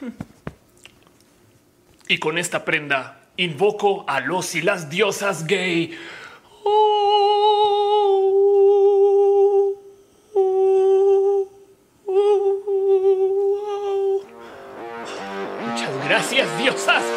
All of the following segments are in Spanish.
Y con esta prenda invoco a los y las diosas gay. Muchas gracias, diosas.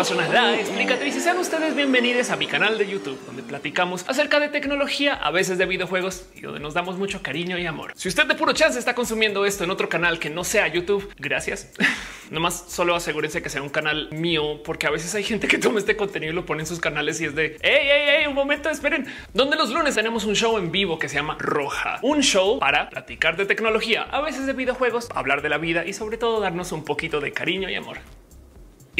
La explicatriz y sean ustedes bienvenidos a mi canal de YouTube, donde platicamos acerca de tecnología, a veces de videojuegos y donde nos damos mucho cariño y amor. Si usted de puro chance está consumiendo esto en otro canal que no sea YouTube, gracias. Nomás solo asegúrense que sea un canal mío, porque a veces hay gente que toma este contenido y lo pone en sus canales y es de hey, hey, hey, un momento, esperen. Donde los lunes tenemos un show en vivo que se llama Roja, un show para platicar de tecnología, a veces de videojuegos, hablar de la vida y sobre todo darnos un poquito de cariño y amor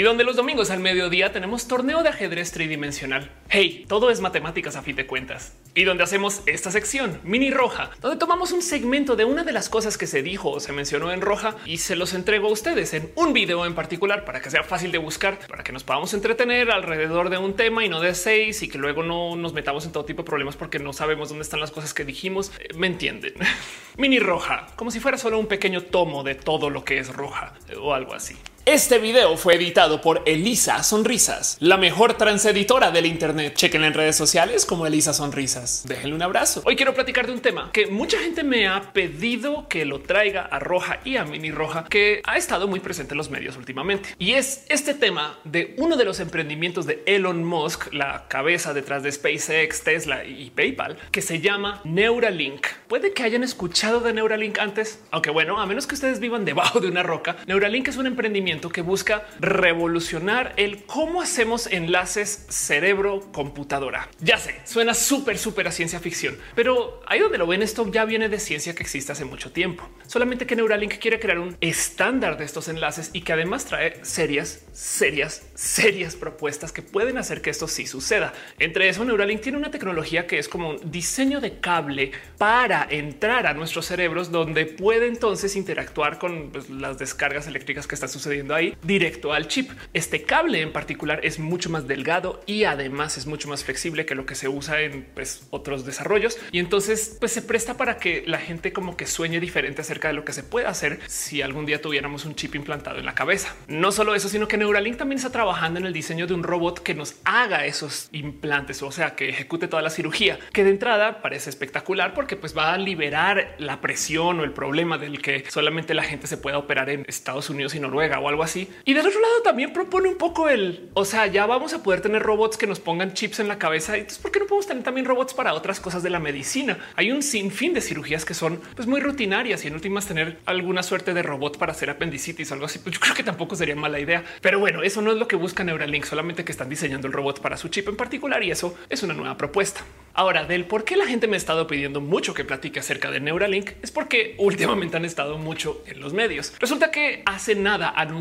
y donde los domingos al mediodía tenemos torneo de ajedrez tridimensional. Hey, todo es matemáticas a fin de cuentas. Y donde hacemos esta sección mini roja, donde tomamos un segmento de una de las cosas que se dijo o se mencionó en roja y se los entrego a ustedes en un video en particular para que sea fácil de buscar, para que nos podamos entretener alrededor de un tema y no de seis y que luego no nos metamos en todo tipo de problemas porque no sabemos dónde están las cosas que dijimos. Eh, Me entienden. mini roja, como si fuera solo un pequeño tomo de todo lo que es roja eh, o algo así. Este video fue editado por Elisa Sonrisas, la mejor transeditora del Internet. Chequen en redes sociales como Elisa Sonrisas. Déjenle un abrazo. Hoy quiero platicar de un tema que mucha gente me ha pedido que lo traiga a Roja y a Mini Roja, que ha estado muy presente en los medios últimamente. Y es este tema de uno de los emprendimientos de Elon Musk, la cabeza detrás de SpaceX, Tesla y PayPal, que se llama Neuralink. Puede que hayan escuchado de Neuralink antes, aunque bueno, a menos que ustedes vivan debajo de una roca, Neuralink es un emprendimiento que busca revolucionar el cómo hacemos enlaces cerebro-computadora. Ya sé, suena súper, súper a ciencia ficción, pero ahí donde lo ven, esto ya viene de ciencia que existe hace mucho tiempo. Solamente que Neuralink quiere crear un estándar de estos enlaces y que además trae serias, serias, serias propuestas que pueden hacer que esto sí suceda. Entre eso, Neuralink tiene una tecnología que es como un diseño de cable para entrar a nuestros cerebros, donde puede entonces interactuar con pues, las descargas eléctricas que están sucediendo ahí directo al chip. Este cable en particular es mucho más delgado y además es mucho más flexible que lo que se usa en pues, otros desarrollos. Y entonces pues, se presta para que la gente como que sueñe diferente acerca de lo que se puede hacer si algún día tuviéramos un chip implantado en la cabeza. No solo eso, sino que Neuralink también está trabajando en el diseño de un robot que nos haga esos implantes, o sea, que ejecute toda la cirugía, que de entrada parece espectacular porque pues va a liberar la presión o el problema del que solamente la gente se pueda operar en Estados Unidos y Noruega o algo así. Y del otro lado también propone un poco el, o sea, ya vamos a poder tener robots que nos pongan chips en la cabeza. Entonces, ¿por qué no podemos tener también robots para otras cosas de la medicina? Hay un sinfín de cirugías que son pues muy rutinarias y en últimas tener alguna suerte de robot para hacer apendicitis o algo así. Pues yo creo que tampoco sería mala idea. Pero bueno, eso no es lo que busca Neuralink, solamente que están diseñando el robot para su chip en particular y eso es una nueva propuesta. Ahora, del por qué la gente me ha estado pidiendo mucho que platique acerca de Neuralink es porque últimamente han estado mucho en los medios. Resulta que hace nada anunciaron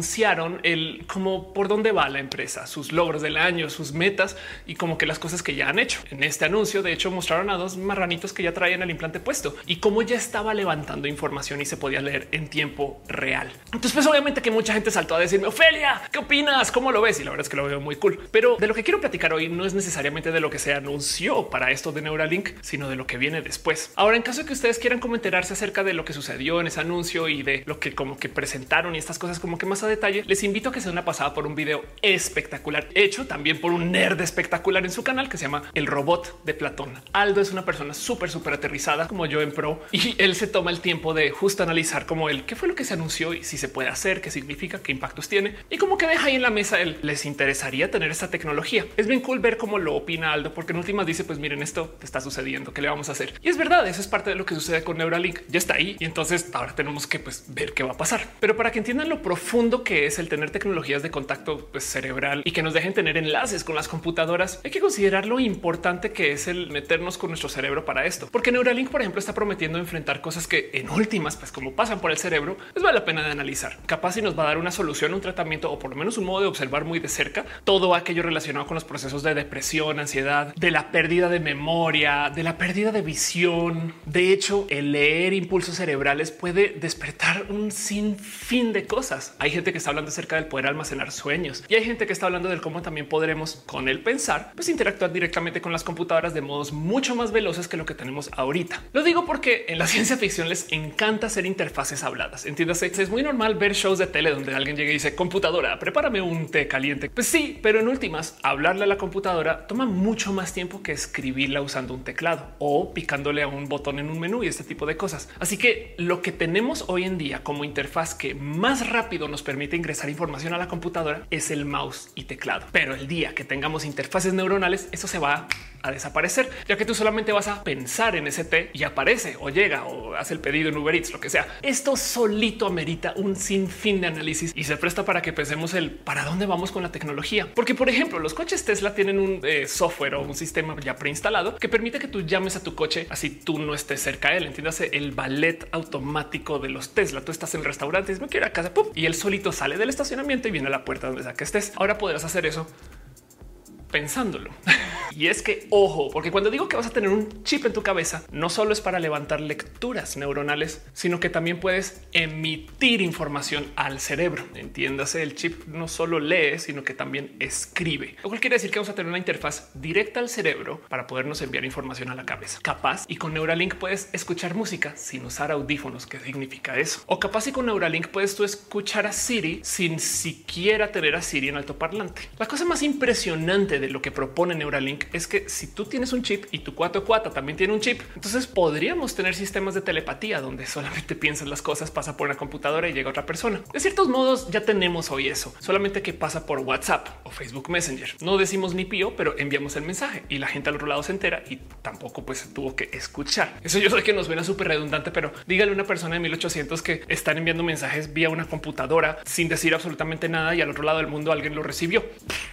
el cómo por dónde va la empresa, sus logros del año, sus metas y como que las cosas que ya han hecho. En este anuncio, de hecho, mostraron a dos marranitos que ya traían el implante puesto y cómo ya estaba levantando información y se podía leer en tiempo real. Entonces, pues obviamente que mucha gente saltó a decirme, Ofelia, ¿qué opinas? ¿Cómo lo ves? Y la verdad es que lo veo muy cool. Pero de lo que quiero platicar hoy no es necesariamente de lo que se anunció para esto de Neuralink, sino de lo que viene después. Ahora, en caso de que ustedes quieran como enterarse acerca de lo que sucedió en ese anuncio y de lo que como que presentaron y estas cosas como que más detalle, les invito a que se den una pasada por un video espectacular hecho también por un nerd espectacular en su canal que se llama El Robot de Platón. Aldo es una persona súper, súper aterrizada como yo en pro y él se toma el tiempo de justo analizar como él qué fue lo que se anunció y si se puede hacer, qué significa, qué impactos tiene y como que deja ahí en la mesa él les interesaría tener esta tecnología. Es bien cool ver cómo lo opina Aldo, porque en últimas dice pues miren esto está sucediendo, qué le vamos a hacer y es verdad. Eso es parte de lo que sucede con Neuralink. Ya está ahí y entonces ahora tenemos que pues, ver qué va a pasar. Pero para que entiendan lo profundo que es el tener tecnologías de contacto pues, cerebral y que nos dejen tener enlaces con las computadoras, hay que considerar lo importante que es el meternos con nuestro cerebro para esto, porque Neuralink, por ejemplo, está prometiendo enfrentar cosas que en últimas, pues como pasan por el cerebro, pues vale la pena de analizar. Capaz si nos va a dar una solución, un tratamiento o por lo menos un modo de observar muy de cerca todo aquello relacionado con los procesos de depresión, ansiedad, de la pérdida de memoria, de la pérdida de visión. De hecho, el leer impulsos cerebrales puede despertar un sinfín de cosas. Hay gente que está hablando acerca del poder almacenar sueños y hay gente que está hablando del cómo también podremos con el pensar, pues interactuar directamente con las computadoras de modos mucho más veloces que lo que tenemos ahorita. Lo digo porque en la ciencia ficción les encanta hacer interfaces habladas. Entiéndase, es muy normal ver shows de tele donde alguien llega y dice computadora, prepárame un té caliente. Pues sí, pero en últimas, hablarle a la computadora toma mucho más tiempo que escribirla usando un teclado o picándole a un botón en un menú y este tipo de cosas. Así que lo que tenemos hoy en día como interfaz que más rápido nos permite ingresar información a la computadora es el mouse y teclado. Pero el día que tengamos interfaces neuronales, eso se va a desaparecer, ya que tú solamente vas a pensar en ese té y aparece o llega o hace el pedido en Uber Eats, lo que sea. Esto solito amerita un sinfín de análisis y se presta para que pensemos el para dónde vamos con la tecnología. Porque, por ejemplo, los coches Tesla tienen un eh, software o un sistema ya preinstalado que permite que tú llames a tu coche así tú no estés cerca de él. Entiéndase el ballet automático de los Tesla. Tú estás en el restaurante me quiero a casa y él solito sale del estacionamiento y viene a la puerta donde sea que estés. Ahora podrás hacer eso pensándolo. y es que ojo, porque cuando digo que vas a tener un chip en tu cabeza, no solo es para levantar lecturas neuronales, sino que también puedes emitir información al cerebro. Entiéndase, el chip no solo lee, sino que también escribe. Lo cual quiere decir que vamos a tener una interfaz directa al cerebro para podernos enviar información a la cabeza. Capaz y con Neuralink puedes escuchar música sin usar audífonos. ¿Qué significa eso? O capaz y con Neuralink puedes tú escuchar a Siri sin siquiera tener a Siri en altoparlante. La cosa más impresionante de lo que propone Neuralink es que si tú tienes un chip y tu 4 también tiene un chip, entonces podríamos tener sistemas de telepatía donde solamente piensas las cosas, pasa por una computadora y llega otra persona. De ciertos modos ya tenemos hoy eso, solamente que pasa por WhatsApp o Facebook Messenger. No decimos ni pío, pero enviamos el mensaje y la gente al otro lado se entera y tampoco pues tuvo que escuchar. Eso yo sé que nos suena súper redundante, pero dígale a una persona de 1800 que están enviando mensajes vía una computadora sin decir absolutamente nada y al otro lado del mundo alguien lo recibió.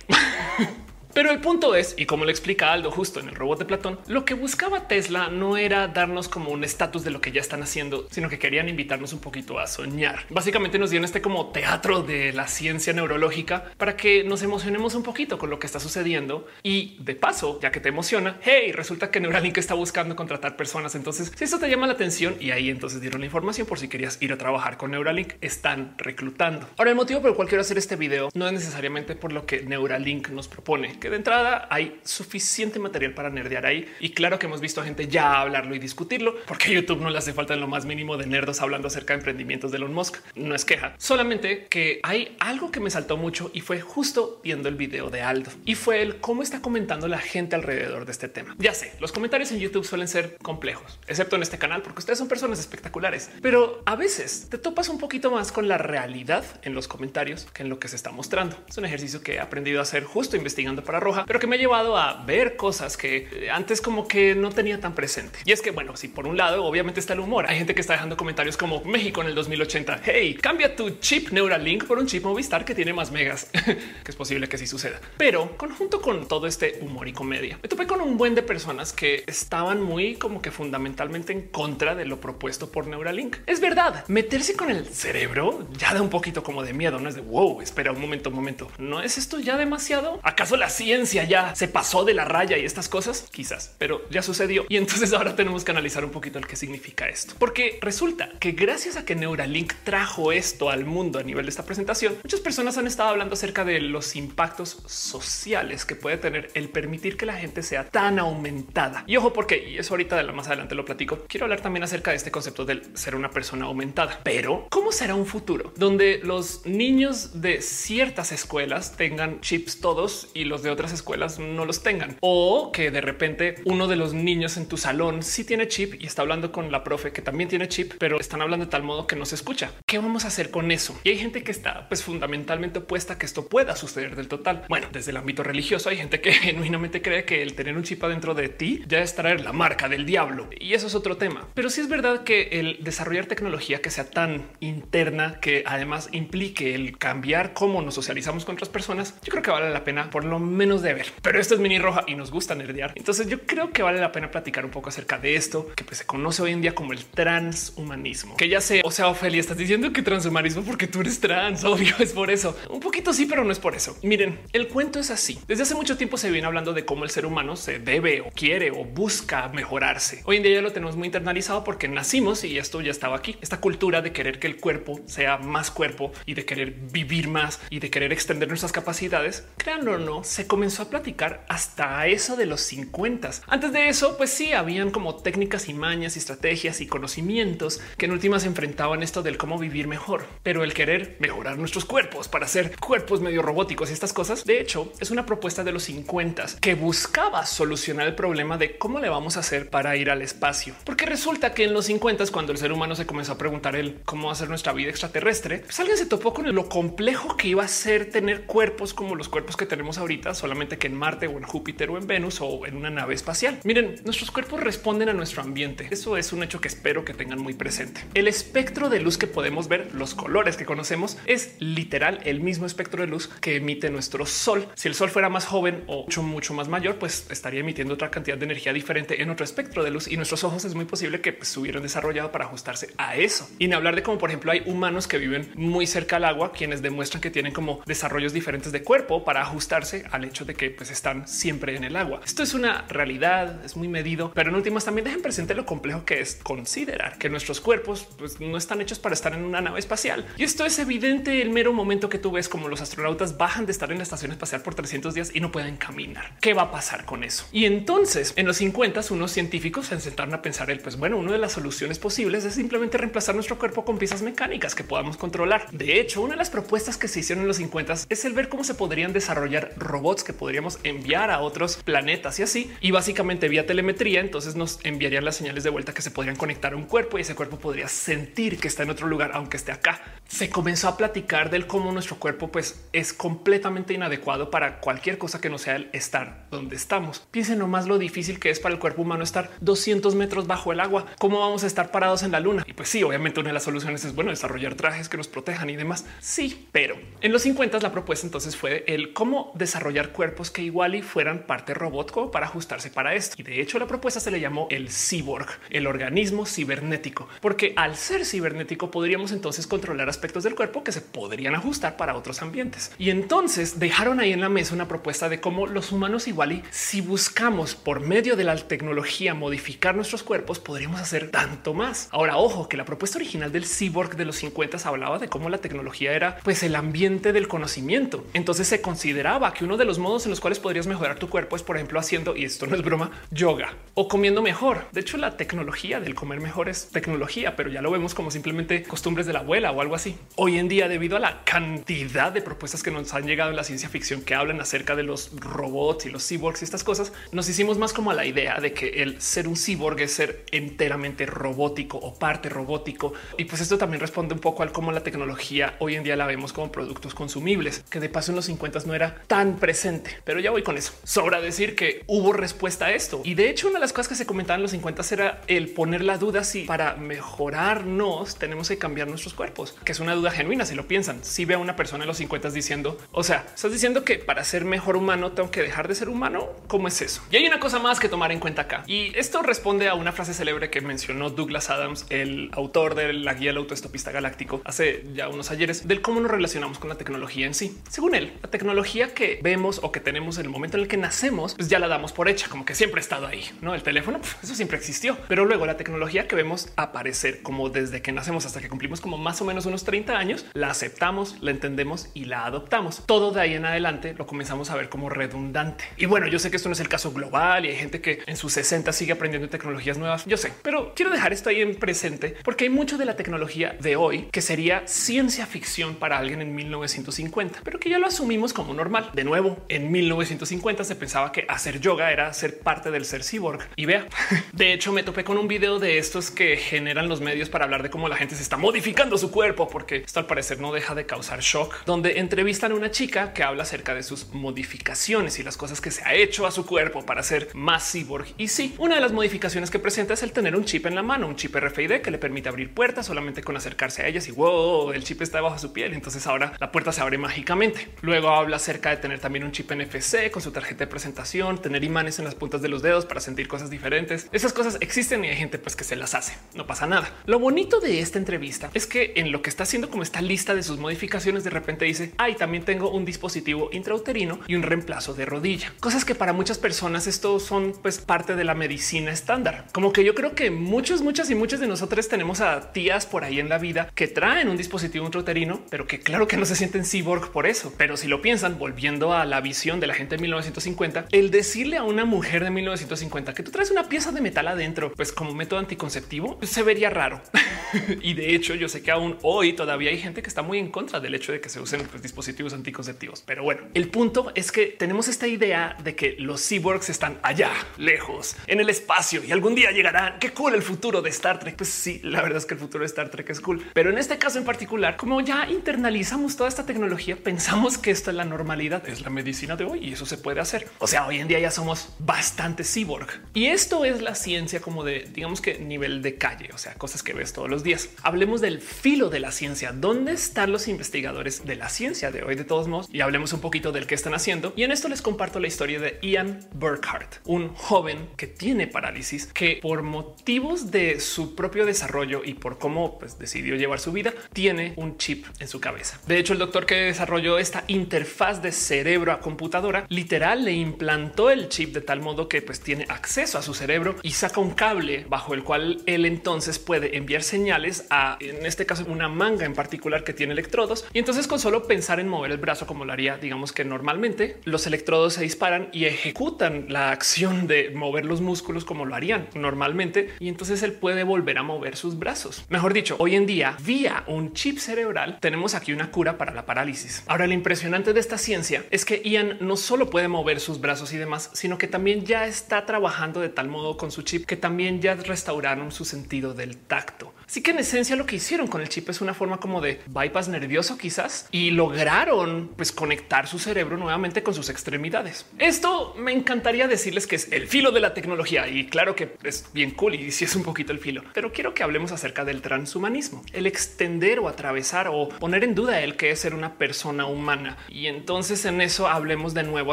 Pero el punto es, y como le explica Aldo justo en el robot de Platón, lo que buscaba Tesla no era darnos como un estatus de lo que ya están haciendo, sino que querían invitarnos un poquito a soñar. Básicamente nos dieron este como teatro de la ciencia neurológica para que nos emocionemos un poquito con lo que está sucediendo. Y de paso, ya que te emociona, hey, resulta que Neuralink está buscando contratar personas. Entonces, si eso te llama la atención y ahí entonces dieron la información por si querías ir a trabajar con Neuralink, están reclutando. Ahora, el motivo por el cual quiero hacer este video no es necesariamente por lo que Neuralink nos propone, de entrada hay suficiente material para nerdear ahí. Y claro que hemos visto a gente ya hablarlo y discutirlo, porque YouTube no le hace falta en lo más mínimo de nerdos hablando acerca de emprendimientos de Elon Musk. No es queja, solamente que hay algo que me saltó mucho y fue justo viendo el video de Aldo y fue el cómo está comentando la gente alrededor de este tema. Ya sé, los comentarios en YouTube suelen ser complejos, excepto en este canal, porque ustedes son personas espectaculares, pero a veces te topas un poquito más con la realidad en los comentarios que en lo que se está mostrando. Es un ejercicio que he aprendido a hacer justo investigando para Roja, pero que me ha llevado a ver cosas que eh, antes como que no tenía tan presente. Y es que, bueno, si por un lado obviamente está el humor, hay gente que está dejando comentarios como México en el 2080. Hey, cambia tu chip Neuralink por un chip Movistar que tiene más megas, que es posible que sí suceda. Pero conjunto con todo este humor y comedia, me topé con un buen de personas que estaban muy como que fundamentalmente en contra de lo propuesto por Neuralink. Es verdad, meterse con el cerebro ya da un poquito como de miedo, no es de wow, espera un momento, un momento. ¿No es esto ya demasiado? ¿Acaso la ciencia ya se pasó de la raya y estas cosas, quizás, pero ya sucedió. Y entonces ahora tenemos que analizar un poquito el que significa esto, porque resulta que gracias a que Neuralink trajo esto al mundo a nivel de esta presentación, muchas personas han estado hablando acerca de los impactos sociales que puede tener el permitir que la gente sea tan aumentada. Y ojo, porque y eso ahorita de más adelante lo platico. Quiero hablar también acerca de este concepto del ser una persona aumentada, pero cómo será un futuro donde los niños de ciertas escuelas tengan chips todos y los de otras escuelas no los tengan o que de repente uno de los niños en tu salón sí tiene chip y está hablando con la profe que también tiene chip, pero están hablando de tal modo que no se escucha. ¿Qué vamos a hacer con eso? Y hay gente que está pues fundamentalmente opuesta a que esto pueda suceder del total. Bueno, desde el ámbito religioso hay gente que genuinamente cree que el tener un chip adentro de ti ya es traer la marca del diablo y eso es otro tema. Pero sí es verdad que el desarrollar tecnología que sea tan interna que además implique el cambiar cómo nos socializamos con otras personas, yo creo que vale la pena por lo menos menos de ver. Pero esto es mini roja y nos gusta nerdear. Entonces yo creo que vale la pena platicar un poco acerca de esto que pues, se conoce hoy en día como el transhumanismo. Que ya sé, o sea, Ophelia, estás diciendo que transhumanismo porque tú eres trans, obvio, es por eso. Un poquito sí, pero no es por eso. Miren, el cuento es así. Desde hace mucho tiempo se viene hablando de cómo el ser humano se debe o quiere o busca mejorarse. Hoy en día ya lo tenemos muy internalizado porque nacimos y esto ya estaba aquí. Esta cultura de querer que el cuerpo sea más cuerpo y de querer vivir más y de querer extender nuestras capacidades, créanlo o no, se comenzó a platicar hasta eso de los 50. Antes de eso, pues sí, habían como técnicas y mañas y estrategias y conocimientos que en últimas enfrentaban esto del cómo vivir mejor, pero el querer mejorar nuestros cuerpos para hacer cuerpos medio robóticos y estas cosas, de hecho, es una propuesta de los 50 que buscaba solucionar el problema de cómo le vamos a hacer para ir al espacio. Porque resulta que en los 50 cuando el ser humano se comenzó a preguntar el cómo hacer nuestra vida extraterrestre, pues alguien se topó con lo complejo que iba a ser tener cuerpos como los cuerpos que tenemos ahorita, solamente que en Marte o en Júpiter o en Venus o en una nave espacial. Miren, nuestros cuerpos responden a nuestro ambiente. Eso es un hecho que espero que tengan muy presente. El espectro de luz que podemos ver, los colores que conocemos, es literal el mismo espectro de luz que emite nuestro sol. Si el sol fuera más joven o mucho, más mayor, pues estaría emitiendo otra cantidad de energía diferente en otro espectro de luz y nuestros ojos es muy posible que pues, se hubieran desarrollado para ajustarse a eso. Y ni hablar de cómo, por ejemplo, hay humanos que viven muy cerca al agua, quienes demuestran que tienen como desarrollos diferentes de cuerpo para ajustarse al hecho de que pues, están siempre en el agua. Esto es una realidad, es muy medido, pero en últimas también dejen presente lo complejo que es considerar que nuestros cuerpos pues, no están hechos para estar en una nave espacial. Y esto es evidente el mero momento que tú ves como los astronautas bajan de estar en la estación espacial por 300 días y no pueden caminar. ¿Qué va a pasar con eso? Y entonces en los 50 unos científicos se sentaron a pensar el pues bueno, una de las soluciones posibles es simplemente reemplazar nuestro cuerpo con piezas mecánicas que podamos controlar. De hecho, una de las propuestas que se hicieron en los 50 es el ver cómo se podrían desarrollar robots que podríamos enviar a otros planetas y así. Y básicamente vía telemetría, entonces nos enviarían las señales de vuelta que se podrían conectar a un cuerpo y ese cuerpo podría sentir que está en otro lugar, aunque esté acá. Se comenzó a platicar del cómo nuestro cuerpo pues es completamente inadecuado para cualquier cosa que no sea el estar donde estamos. Piensen nomás lo difícil que es para el cuerpo humano estar 200 metros bajo el agua. ¿Cómo vamos a estar parados en la luna? Y pues sí, obviamente una de las soluciones es bueno desarrollar trajes que nos protejan y demás. Sí, pero en los 50 la propuesta entonces fue el cómo desarrollar cuerpos que igual y fueran parte robot como para ajustarse para esto. Y de hecho la propuesta se le llamó el cyborg, el organismo cibernético, porque al ser cibernético podríamos entonces controlar aspectos del cuerpo que se podrían ajustar para otros ambientes. Y entonces dejaron ahí en la mesa una propuesta de cómo los humanos igual y si buscamos por medio de la tecnología modificar nuestros cuerpos, podríamos hacer tanto más. Ahora, ojo, que la propuesta original del cyborg de los 50 hablaba de cómo la tecnología era pues el ambiente del conocimiento. Entonces se consideraba que uno de los modos en los cuales podrías mejorar tu cuerpo es, por ejemplo, haciendo, y esto no es broma, yoga o comiendo mejor. De hecho, la tecnología del comer mejor es tecnología, pero ya lo vemos como simplemente costumbres de la abuela o algo así. Hoy en día, debido a la cantidad de propuestas que nos han llegado en la ciencia ficción que hablan acerca de los robots y los cyborgs y estas cosas, nos hicimos más como a la idea de que el ser un cyborg es ser enteramente robótico o parte robótico. Y pues esto también responde un poco al cómo la tecnología hoy en día la vemos como productos consumibles, que de paso en los 50 no era tan presente, pero ya voy con eso. Sobra decir que hubo respuesta a esto. Y de hecho, una de las cosas que se comentaban en los 50 era el poner la duda si para mejorarnos tenemos que cambiar nuestros cuerpos, que es una duda genuina. Si lo piensan, si ve a una persona en los 50 diciendo, o sea, estás diciendo que para ser mejor humano tengo que dejar de ser humano. ¿Cómo es eso? Y hay una cosa más que tomar en cuenta acá. Y esto responde a una frase célebre que mencionó Douglas Adams, el autor de la guía del autoestopista galáctico, hace ya unos ayeres, del cómo nos relacionamos con la tecnología en sí. Según él, la tecnología que vemos o que tenemos en el momento en el que nacemos, pues ya la damos por hecha, como que siempre ha estado ahí. No el teléfono, eso siempre existió, pero luego la tecnología que vemos aparecer como desde que nacemos hasta que cumplimos como más o menos unos 30 años, la aceptamos, la entendemos y la adoptamos. Todo de ahí en adelante lo comenzamos a ver como redundante. Y bueno, yo sé que esto no es el caso global y hay gente que en sus 60 sigue aprendiendo tecnologías nuevas. Yo sé, pero quiero dejar esto ahí en presente porque hay mucho de la tecnología de hoy que sería ciencia ficción para alguien en 1950, pero que ya lo asumimos como normal. De nuevo, en 1950 se pensaba que hacer yoga era ser parte del ser cyborg. Y vea, de hecho me topé con un video de estos que generan los medios para hablar de cómo la gente se está modificando su cuerpo, porque esto al parecer no deja de causar shock, donde entrevistan a una chica que habla acerca de sus modificaciones y las cosas que se ha hecho a su cuerpo para ser más cyborg. Y sí, una de las modificaciones que presenta es el tener un chip en la mano, un chip RFID que le permite abrir puertas solamente con acercarse a ellas y wow, el chip está bajo su piel. Entonces ahora la puerta se abre mágicamente. Luego habla acerca de tener también un chip NFC con su tarjeta de presentación, tener imanes en las puntas de los dedos para sentir cosas diferentes. Esas cosas existen y hay gente pues que se las hace. No pasa nada. Lo bonito de esta entrevista es que en lo que está haciendo como esta lista de sus modificaciones de repente dice, ay, también tengo un dispositivo intrauterino y un reemplazo de rodilla. Cosas que para muchas personas esto son pues parte de la medicina estándar. Como que yo creo que muchos, muchas y muchos de nosotros tenemos a tías por ahí en la vida que traen un dispositivo intrauterino, pero que claro que no se sienten cyborg por eso. Pero si lo piensan, volviendo a la visión de la gente de 1950, el decirle a una mujer de 1950 que tú traes una pieza de metal adentro, pues como método anticonceptivo, pues se vería raro. y de hecho, yo sé que aún hoy todavía hay gente que está muy en contra del hecho de que se usen pues, dispositivos anticonceptivos. Pero bueno, el punto es que tenemos esta idea de que los cyborgs están allá, lejos, en el espacio y algún día llegarán. Qué cool el futuro de Star Trek. Pues sí, la verdad es que el futuro de Star Trek es cool. Pero en este caso en particular, como ya internalizamos toda esta tecnología, pensamos que esto es la normalidad, es la medicina de hoy y eso se puede hacer. O sea, hoy en día ya somos bastante cyborg y esto es la ciencia como de digamos que nivel de calle, o sea, cosas que ves todos los días. Hablemos del filo de la ciencia. ¿Dónde están los investigadores de la ciencia de hoy de todos modos? Y hablemos un poquito del que están haciendo. Y en esto les comparto la historia de Ian Burkhardt, un joven que tiene parálisis, que por motivos de su propio desarrollo y por cómo pues, decidió llevar su vida, tiene un chip en su cabeza. De hecho, el doctor que desarrolló esta interfaz de cerebro computadora literal le implantó el chip de tal modo que pues tiene acceso a su cerebro y saca un cable bajo el cual él entonces puede enviar señales a, en este caso, una manga en particular que tiene electrodos. Y entonces con solo pensar en mover el brazo como lo haría, digamos que normalmente, los electrodos se disparan y ejecutan la acción de mover los músculos como lo harían normalmente. Y entonces él puede volver a mover sus brazos. Mejor dicho, hoy en día, vía un chip cerebral, tenemos aquí una cura para la parálisis. Ahora, lo impresionante de esta ciencia es que Ian no solo puede mover sus brazos y demás, sino que también ya está trabajando de tal modo con su chip que también ya restauraron su sentido del tacto. Así que en esencia lo que hicieron con el chip es una forma como de bypass nervioso quizás y lograron pues conectar su cerebro nuevamente con sus extremidades. Esto me encantaría decirles que es el filo de la tecnología y claro que es bien cool y si es un poquito el filo, pero quiero que hablemos acerca del transhumanismo, el extender o atravesar o poner en duda el que es ser una persona humana. Y entonces en eso hablemos de nuevo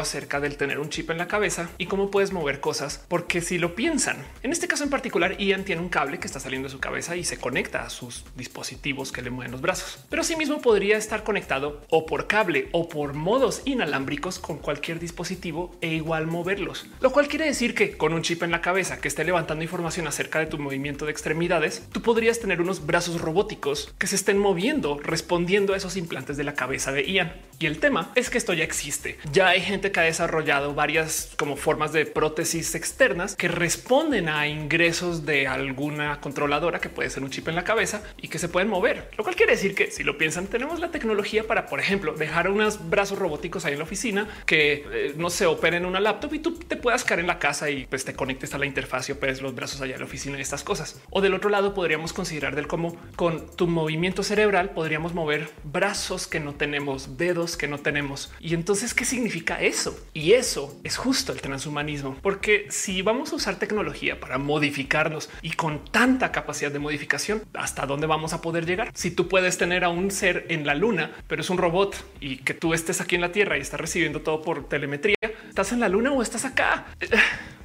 acerca del tener un chip en la cabeza y cómo puedes mover cosas, porque si lo piensan, en este caso en particular, Ian tiene un cable que está saliendo de su cabeza y se conecta a sus dispositivos que le mueven los brazos. Pero asimismo podría estar conectado o por cable o por modos inalámbricos con cualquier dispositivo e igual moverlos. Lo cual quiere decir que con un chip en la cabeza que esté levantando información acerca de tu movimiento de extremidades, tú podrías tener unos brazos robóticos que se estén moviendo respondiendo a esos implantes de la cabeza de Ian. Y el tema es que esto ya existe. Ya hay gente que ha desarrollado varias como formas de prótesis externas que responden a ingresos de alguna controladora que puede ser un chip en la cabeza y que se pueden mover. Lo cual quiere decir que si lo piensan, tenemos la tecnología para, por ejemplo, dejar unos brazos robóticos ahí en la oficina que eh, no se operen una laptop y tú te puedas quedar en la casa y pues te conectes a la interfaz y operes los brazos allá en la oficina y estas cosas. O del otro lado podríamos considerar del cómo con tu movimiento cerebral podríamos mover brazos que no tenemos, dedos que no tenemos. Y entonces, ¿qué significa eso? Y eso es justo el transhumanismo, porque si vamos a usar tecnología para modificarnos y con tanta capacidad de modificación, ¿hasta dónde vamos a poder llegar? Si tú puedes tener a un ser en la luna, pero es un robot y que tú estés aquí en la Tierra y estás recibiendo todo por telemetría, ¿estás en la luna o estás acá?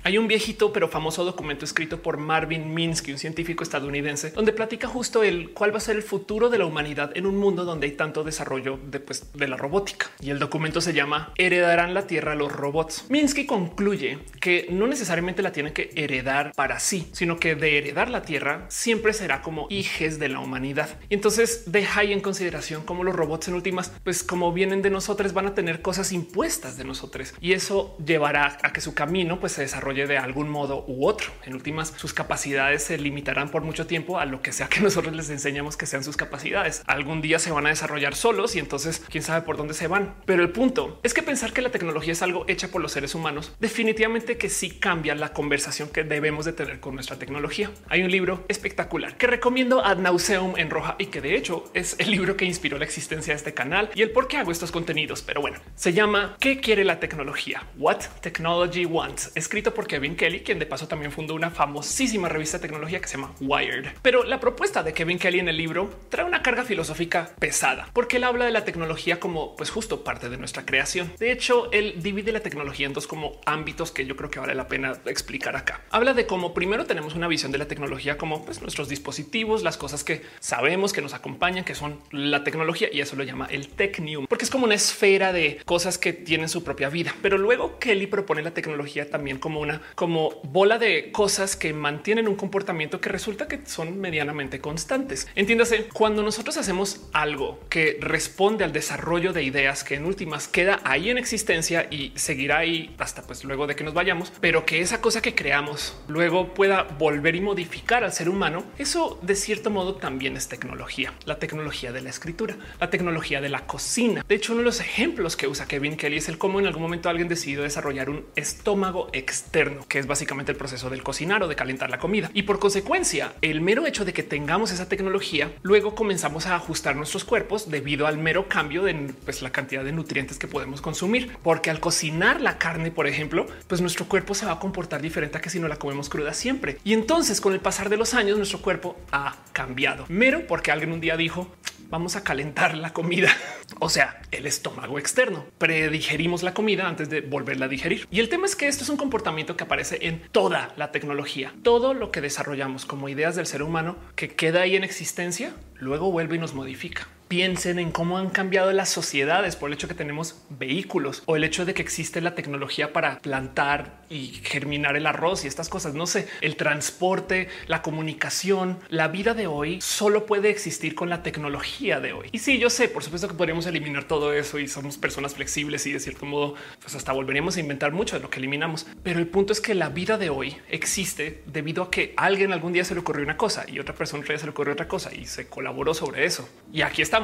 Hay un viejito pero famoso documento escrito por Marvin Minsky, un científico estadounidense, donde platica justo el cuál va a ser el futuro de la humanidad en un mundo donde hay tanto desarrollo de, pues, de la robótica. Y el documento se llama Heredarán la Tierra los robots. Minsky concluye que no necesariamente la tienen que heredar para sí, sino que de heredar la Tierra siempre será como hijes de la humanidad. Y entonces deja ahí en consideración cómo los robots en últimas, pues como vienen de nosotros, van a tener cosas impuestas de nosotros y eso llevará a que su camino pues se desarrolle de algún modo u otro. En últimas, sus capacidades se limitarán por mucho tiempo a lo que sea que nosotros les enseñamos que sean sus capacidades. Algún día se van a desarrollar solos y entonces quién sabe por dónde se van. Pero el punto es que pensar que la tecnología es algo hecha por los seres humanos, definitivamente que sí cambia la conversación que debemos de tener con nuestra tecnología. Hay un libro espectacular que recomiendo ad nauseum en roja y que de hecho es el libro que inspiró la existencia de este canal y el por qué hago estos contenidos. Pero bueno, se llama ¿Qué quiere la tecnología? What Technology Wants, escrito por por Kevin Kelly, quien de paso también fundó una famosísima revista de tecnología que se llama Wired. Pero la propuesta de Kevin Kelly en el libro trae una carga filosófica pesada, porque él habla de la tecnología como pues justo parte de nuestra creación. De hecho, él divide la tecnología en dos como ámbitos que yo creo que vale la pena explicar acá. Habla de cómo primero tenemos una visión de la tecnología como pues, nuestros dispositivos, las cosas que sabemos que nos acompañan, que son la tecnología y eso lo llama el technium, porque es como una esfera de cosas que tienen su propia vida. Pero luego Kelly propone la tecnología también como una como bola de cosas que mantienen un comportamiento que resulta que son medianamente constantes. Entiéndase, cuando nosotros hacemos algo que responde al desarrollo de ideas que en últimas queda ahí en existencia y seguirá ahí hasta pues luego de que nos vayamos, pero que esa cosa que creamos luego pueda volver y modificar al ser humano, eso de cierto modo también es tecnología, la tecnología de la escritura, la tecnología de la cocina. De hecho, uno de los ejemplos que usa Kevin Kelly es el cómo en algún momento alguien decidió desarrollar un estómago externo, que es básicamente el proceso del cocinar o de calentar la comida. Y por consecuencia, el mero hecho de que tengamos esa tecnología, luego comenzamos a ajustar nuestros cuerpos debido al mero cambio de pues, la cantidad de nutrientes que podemos consumir. Porque al cocinar la carne, por ejemplo, pues nuestro cuerpo se va a comportar diferente a que si no la comemos cruda siempre. Y entonces con el pasar de los años, nuestro cuerpo ha cambiado. Mero porque alguien un día dijo, vamos a calentar la comida, o sea, el estómago externo. Predigerimos la comida antes de volverla a digerir. Y el tema es que esto es un comportamiento que aparece en toda la tecnología. Todo lo que desarrollamos como ideas del ser humano que queda ahí en existencia, luego vuelve y nos modifica piensen en cómo han cambiado las sociedades por el hecho que tenemos vehículos o el hecho de que existe la tecnología para plantar y germinar el arroz y estas cosas. No sé, el transporte, la comunicación, la vida de hoy solo puede existir con la tecnología de hoy. Y sí, yo sé, por supuesto que podríamos eliminar todo eso y somos personas flexibles y de cierto modo, pues hasta volveríamos a inventar mucho de lo que eliminamos. Pero el punto es que la vida de hoy existe debido a que alguien algún día se le ocurrió una cosa y otra persona se le ocurrió otra cosa y se colaboró sobre eso. Y aquí está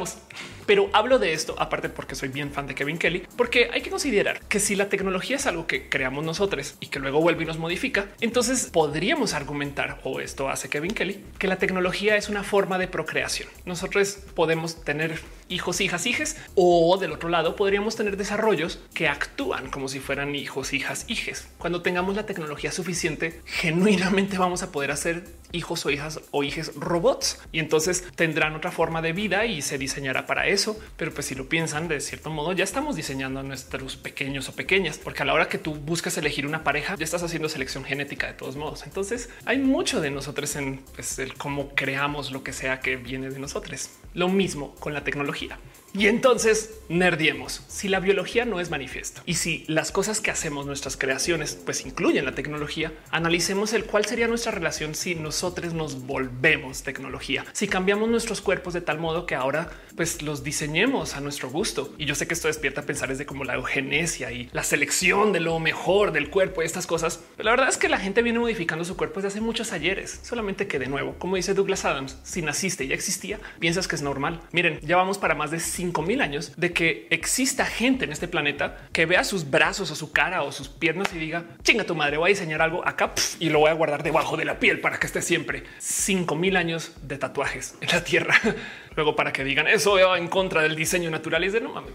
pero hablo de esto aparte porque soy bien fan de Kevin Kelly, porque hay que considerar que si la tecnología es algo que creamos nosotros y que luego vuelve y nos modifica, entonces podríamos argumentar, o esto hace Kevin Kelly, que la tecnología es una forma de procreación. Nosotros podemos tener hijos, hijas, hijes, o del otro lado podríamos tener desarrollos que actúan como si fueran hijos, hijas, hijes. Cuando tengamos la tecnología suficiente, genuinamente vamos a poder hacer hijos o hijas o hijes robots y entonces tendrán otra forma de vida y se diseñará para eso. Pero pues si lo piensan de cierto modo, ya estamos diseñando a nuestros pequeños o pequeñas, porque a la hora que tú buscas elegir una pareja, ya estás haciendo selección genética de todos modos. Entonces hay mucho de nosotros en pues, el cómo creamos lo que sea que viene de nosotros. Lo mismo con la tecnología. Y entonces nerdiemos. Si la biología no es manifiesto y si las cosas que hacemos, nuestras creaciones, pues incluyen la tecnología, analicemos el cuál sería nuestra relación si nosotros nos volvemos tecnología, si cambiamos nuestros cuerpos de tal modo que ahora pues los diseñemos a nuestro gusto. Y yo sé que esto despierta a pensar desde como la eugenesia y la selección de lo mejor del cuerpo y estas cosas. Pero la verdad es que la gente viene modificando su cuerpo desde hace muchos ayeres, solamente que de nuevo, como dice Douglas Adams, si naciste y ya existía, piensas que es normal. Miren, ya vamos para más de mil años de que exista gente en este planeta que vea sus brazos o su cara o sus piernas y diga chinga tu madre, voy a diseñar algo acá y lo voy a guardar debajo de la piel para que esté siempre. Cinco mil años de tatuajes en la tierra. Luego para que digan eso va en contra del diseño natural y de no mames,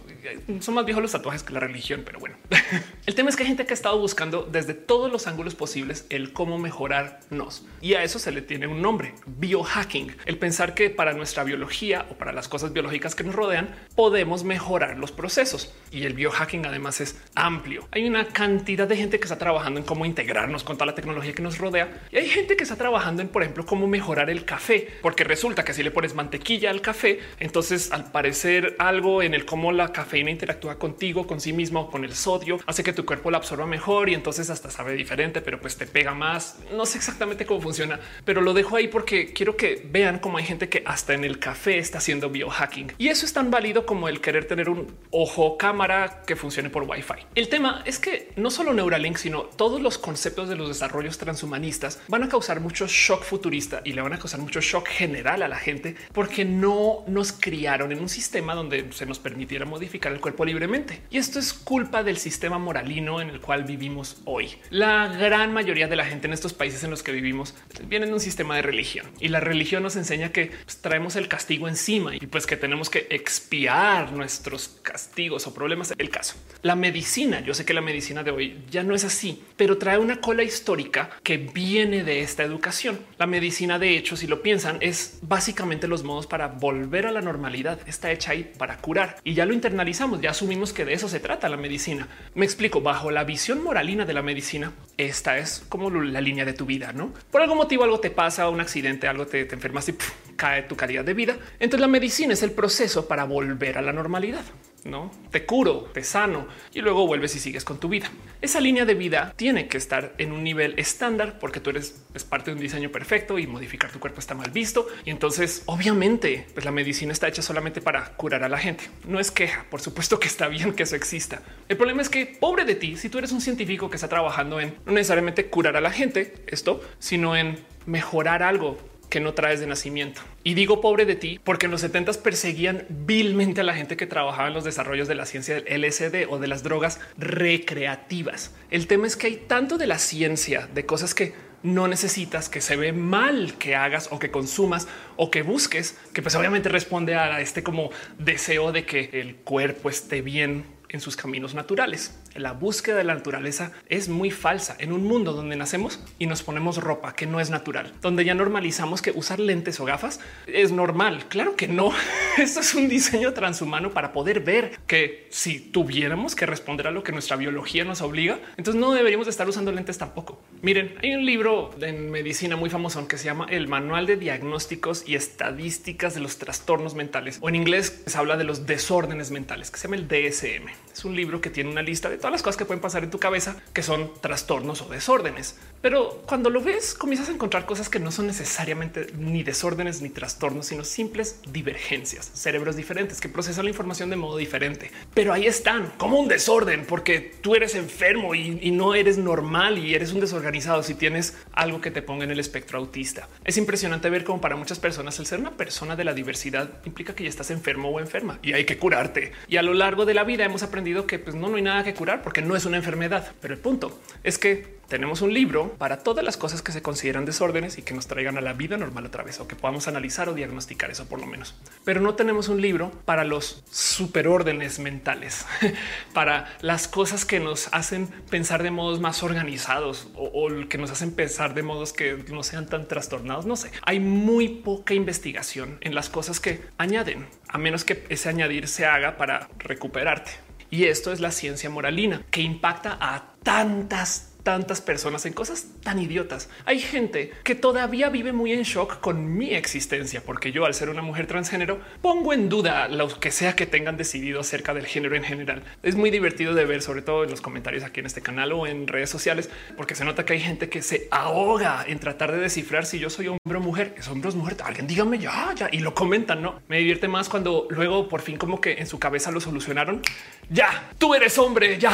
son más viejos los tatuajes que la religión, pero bueno. el tema es que hay gente que ha estado buscando desde todos los ángulos posibles el cómo mejorarnos y a eso se le tiene un nombre, biohacking. El pensar que para nuestra biología o para las cosas biológicas que nos rodean podemos mejorar los procesos y el biohacking además es amplio. Hay una cantidad de gente que está trabajando en cómo integrarnos con toda la tecnología que nos rodea y hay gente que está trabajando en, por ejemplo, cómo mejorar el café, porque resulta que si le pones mantequilla al café, café. Entonces, al parecer, algo en el cómo la cafeína interactúa contigo, con sí mismo, con el sodio, hace que tu cuerpo la absorba mejor y entonces hasta sabe diferente, pero pues te pega más. No sé exactamente cómo funciona, pero lo dejo ahí porque quiero que vean cómo hay gente que hasta en el café está haciendo biohacking y eso es tan válido como el querer tener un ojo cámara que funcione por Wi-Fi. El tema es que no solo Neuralink, sino todos los conceptos de los desarrollos transhumanistas van a causar mucho shock futurista y le van a causar mucho shock general a la gente porque no nos criaron en un sistema donde se nos permitiera modificar el cuerpo libremente. Y esto es culpa del sistema moralino en el cual vivimos hoy. La gran mayoría de la gente en estos países en los que vivimos viene de un sistema de religión y la religión nos enseña que pues, traemos el castigo encima y pues que tenemos que expiar nuestros castigos o problemas. El caso, la medicina, yo sé que la medicina de hoy ya no es así, pero trae una cola histórica que viene de esta educación. La medicina, de hecho, si lo piensan, es básicamente los modos para volver a la normalidad. Está hecha ahí para curar y ya lo internalizamos, ya asumimos que de eso se trata la medicina. Me explico, bajo la visión moralina de la medicina, esta es como la línea de tu vida, ¿no? Por algún motivo algo te pasa, un accidente, algo te, te enfermas y cae tu calidad de vida. Entonces la medicina es el proceso para volver a la normalidad no te curo, te sano y luego vuelves y sigues con tu vida. Esa línea de vida tiene que estar en un nivel estándar porque tú eres es parte de un diseño perfecto y modificar tu cuerpo está mal visto. Y entonces, obviamente, pues la medicina está hecha solamente para curar a la gente. No es queja, por supuesto que está bien que eso exista. El problema es que pobre de ti, si tú eres un científico que está trabajando en no necesariamente curar a la gente, esto, sino en mejorar algo que no traes de nacimiento. Y digo pobre de ti porque en los 70 perseguían vilmente a la gente que trabajaba en los desarrollos de la ciencia del LSD o de las drogas recreativas. El tema es que hay tanto de la ciencia de cosas que no necesitas que se ve mal que hagas o que consumas o que busques, que pues obviamente responde a este como deseo de que el cuerpo esté bien en sus caminos naturales. La búsqueda de la naturaleza es muy falsa en un mundo donde nacemos y nos ponemos ropa que no es natural, donde ya normalizamos que usar lentes o gafas es normal. Claro que no. Esto es un diseño transhumano para poder ver que si tuviéramos que responder a lo que nuestra biología nos obliga, entonces no deberíamos estar usando lentes tampoco. Miren, hay un libro en medicina muy famoso que se llama El Manual de Diagnósticos y Estadísticas de los Trastornos Mentales, o en inglés se habla de los desórdenes mentales, que se llama el DSM. Es un libro que tiene una lista de todas las cosas que pueden pasar en tu cabeza que son trastornos o desórdenes. Pero cuando lo ves, comienzas a encontrar cosas que no son necesariamente ni desórdenes ni trastornos, sino simples divergencias, cerebros diferentes que procesan la información de modo diferente. Pero ahí están como un desorden porque tú eres enfermo y, no eres normal y eres un desorganizado si tienes algo que te ponga en el espectro autista. Es impresionante ver cómo para muchas personas el ser una persona de la diversidad implica que ya estás enfermo o enferma y hay que curarte. Y a lo largo de la vida hemos aprendido que pues, no, no hay nada que curar porque no es una enfermedad. Pero el punto es que tenemos un libro para todas las cosas que se consideran desórdenes y que nos traigan a la vida normal otra vez o que podamos analizar o diagnosticar eso por lo menos. Pero no tenemos un libro para los superórdenes mentales, para las cosas que nos hacen pensar de modos más organizados o, o, que nos hacen pensar de modos que no sean tan trastornados. No sé, hay muy poca investigación en las cosas que añaden, a menos que ese añadir se haga para recuperarte. Y esto es la ciencia moralina que impacta a tantas, tantas personas en cosas tan idiotas. Hay gente que todavía vive muy en shock con mi existencia, porque yo al ser una mujer transgénero pongo en duda lo que sea que tengan decidido acerca del género en general. Es muy divertido de ver, sobre todo en los comentarios aquí en este canal o en redes sociales, porque se nota que hay gente que se ahoga en tratar de descifrar si yo soy hombre o mujer. Es hombre o mujer. Alguien dígame ya, ya y lo comentan. No me divierte más cuando luego por fin como que en su cabeza lo solucionaron. Ya tú eres hombre. Ya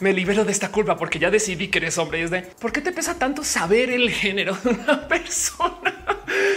me libero de esta culpa porque ya decidí que eres hombre. Y es de por qué te pesa tanto saber el género de una persona.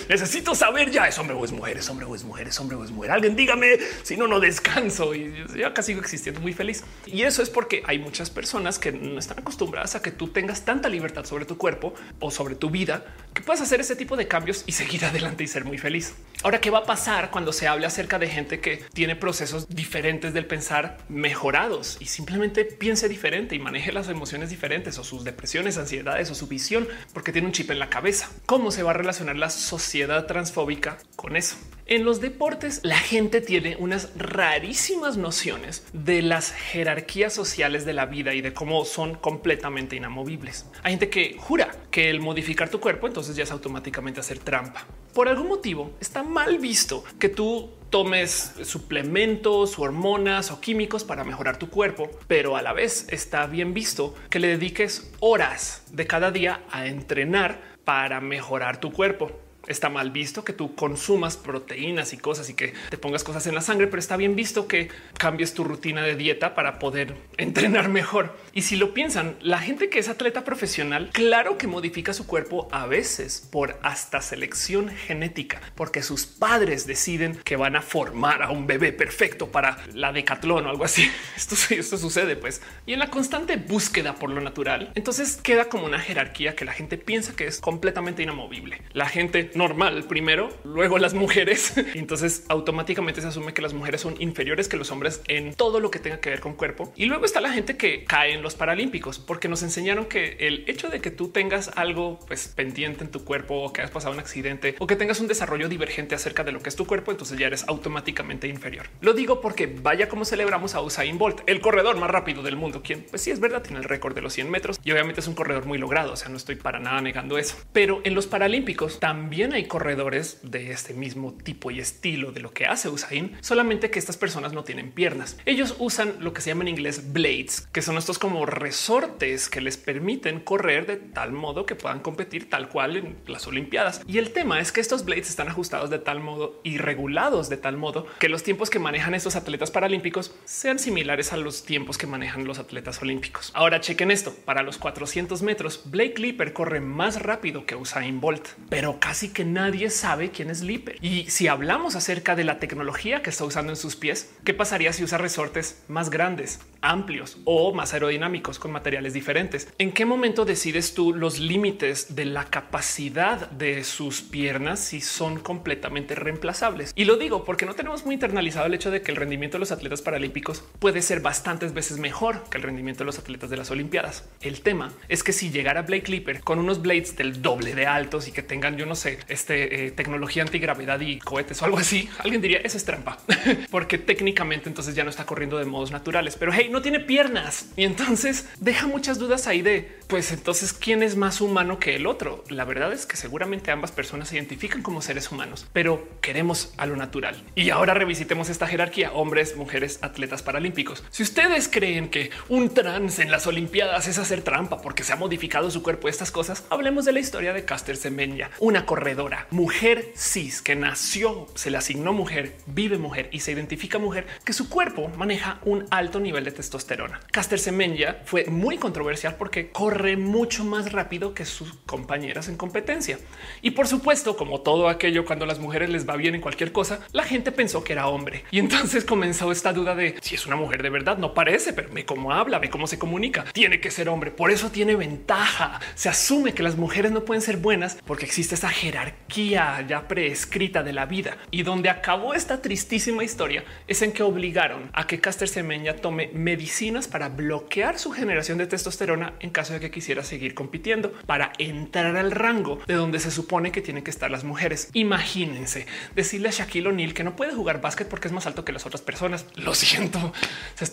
Necesito saber ya es hombre o es mujer, es hombre o es mujer, es hombre o es mujer. Alguien dígame si no, no descanso y ya casi sigo existiendo muy feliz. Y eso es porque hay muchas personas que no están acostumbradas a que tú tengas tanta libertad sobre tu cuerpo o sobre tu vida que puedas hacer ese tipo de cambios y seguir adelante y ser muy feliz. Ahora, ¿qué va a pasar cuando se hable acerca de gente que tiene procesos diferentes del pensar mejorados y simplemente piense diferente y maneje las emociones diferentes o sus depresiones, ansiedades o su visión porque tiene un chip en la cabeza? ¿Cómo se va a relacionar la sociedad transfóbica con eso? En los deportes, la gente tiene unas rarísimas nociones de las jerarquías sociales de la vida y de cómo son completamente inamovibles. Hay gente que jura que el modificar tu cuerpo entonces ya es automáticamente hacer trampa. Por algún motivo está mal visto que tú tomes suplementos hormonas o químicos para mejorar tu cuerpo, pero a la vez está bien visto que le dediques horas de cada día a entrenar para mejorar tu cuerpo está mal visto que tú consumas proteínas y cosas y que te pongas cosas en la sangre, pero está bien visto que cambies tu rutina de dieta para poder entrenar mejor. Y si lo piensan, la gente que es atleta profesional, claro que modifica su cuerpo a veces por hasta selección genética, porque sus padres deciden que van a formar a un bebé perfecto para la decatlón o algo así. Esto, esto sucede pues. Y en la constante búsqueda por lo natural, entonces queda como una jerarquía que la gente piensa que es completamente inamovible. La gente normal primero, luego las mujeres. entonces automáticamente se asume que las mujeres son inferiores que los hombres en todo lo que tenga que ver con cuerpo. Y luego está la gente que cae en los paralímpicos porque nos enseñaron que el hecho de que tú tengas algo pues, pendiente en tu cuerpo o que has pasado un accidente o que tengas un desarrollo divergente acerca de lo que es tu cuerpo, entonces ya eres automáticamente inferior. Lo digo porque vaya como celebramos a Usain Bolt, el corredor más rápido del mundo, quien pues sí es verdad, tiene el récord de los 100 metros y obviamente es un corredor muy logrado. O sea, no estoy para nada negando eso, pero en los paralímpicos también hay corredores de este mismo tipo y estilo de lo que hace Usain, solamente que estas personas no tienen piernas. Ellos usan lo que se llama en inglés blades, que son estos como resortes que les permiten correr de tal modo que puedan competir tal cual en las Olimpiadas. Y el tema es que estos blades están ajustados de tal modo y regulados de tal modo que los tiempos que manejan estos atletas paralímpicos sean similares a los tiempos que manejan los atletas olímpicos. Ahora chequen esto. Para los 400 metros, Blake Lipper corre más rápido que Usain Bolt, pero casi que nadie sabe quién es Lipper. Y si hablamos acerca de la tecnología que está usando en sus pies, ¿qué pasaría si usa resortes más grandes, amplios o más aerodinámicos con materiales diferentes? ¿En qué momento decides tú los límites de la capacidad de sus piernas si son completamente reemplazables? Y lo digo porque no tenemos muy internalizado el hecho de que el rendimiento de los atletas paralímpicos puede ser bastantes veces mejor que el rendimiento de los atletas de las Olimpiadas. El tema es que si llegara Blake Clipper con unos blades del doble de altos y que tengan, yo no sé, este eh, tecnología antigravedad y cohetes o algo así, alguien diría eso es trampa, porque técnicamente entonces ya no está corriendo de modos naturales, pero hey, no tiene piernas y entonces deja muchas dudas ahí de pues entonces quién es más humano que el otro. La verdad es que seguramente ambas personas se identifican como seres humanos, pero queremos a lo natural. Y ahora revisitemos esta jerarquía hombres, mujeres, atletas paralímpicos. Si ustedes creen que un trans en las Olimpiadas es hacer trampa porque se ha modificado su cuerpo, estas cosas, hablemos de la historia de Caster Semenya, una corredora, mujer cis que nació, se le asignó mujer, vive mujer y se identifica mujer, que su cuerpo maneja un alto nivel de testosterona. Caster Semenya fue muy controversial porque corre mucho más rápido que sus compañeras en competencia. Y por supuesto, como todo aquello, cuando las mujeres les va bien en cualquier cosa, la gente pensó que era hombre. Y entonces comenzó esta duda de si es una mujer de verdad, no parece, pero ve cómo habla, ve cómo se comunica, tiene que ser hombre. Por eso tiene ventaja. Se asume que las mujeres no pueden ser buenas porque existe esa jerarquía ya prescrita de la vida. Y donde acabó esta tristísima historia es en que obligaron a que Caster Semenya tome medicinas para bloquear su generación de testosterona en caso de que quisiera seguir compitiendo para entrar al rango de donde se supone que tienen que estar las mujeres. Imagínense decirle a Shaquille O'Neal que no puede jugar básquet porque es más alto que las otras personas. Lo siento.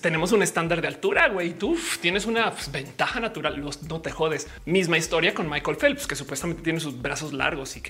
tenemos un estándar de altura, güey. Tú tienes una pues, ventaja natural. No te jodes. Misma historia con Michael Phelps, que supuestamente tiene sus brazos largos y que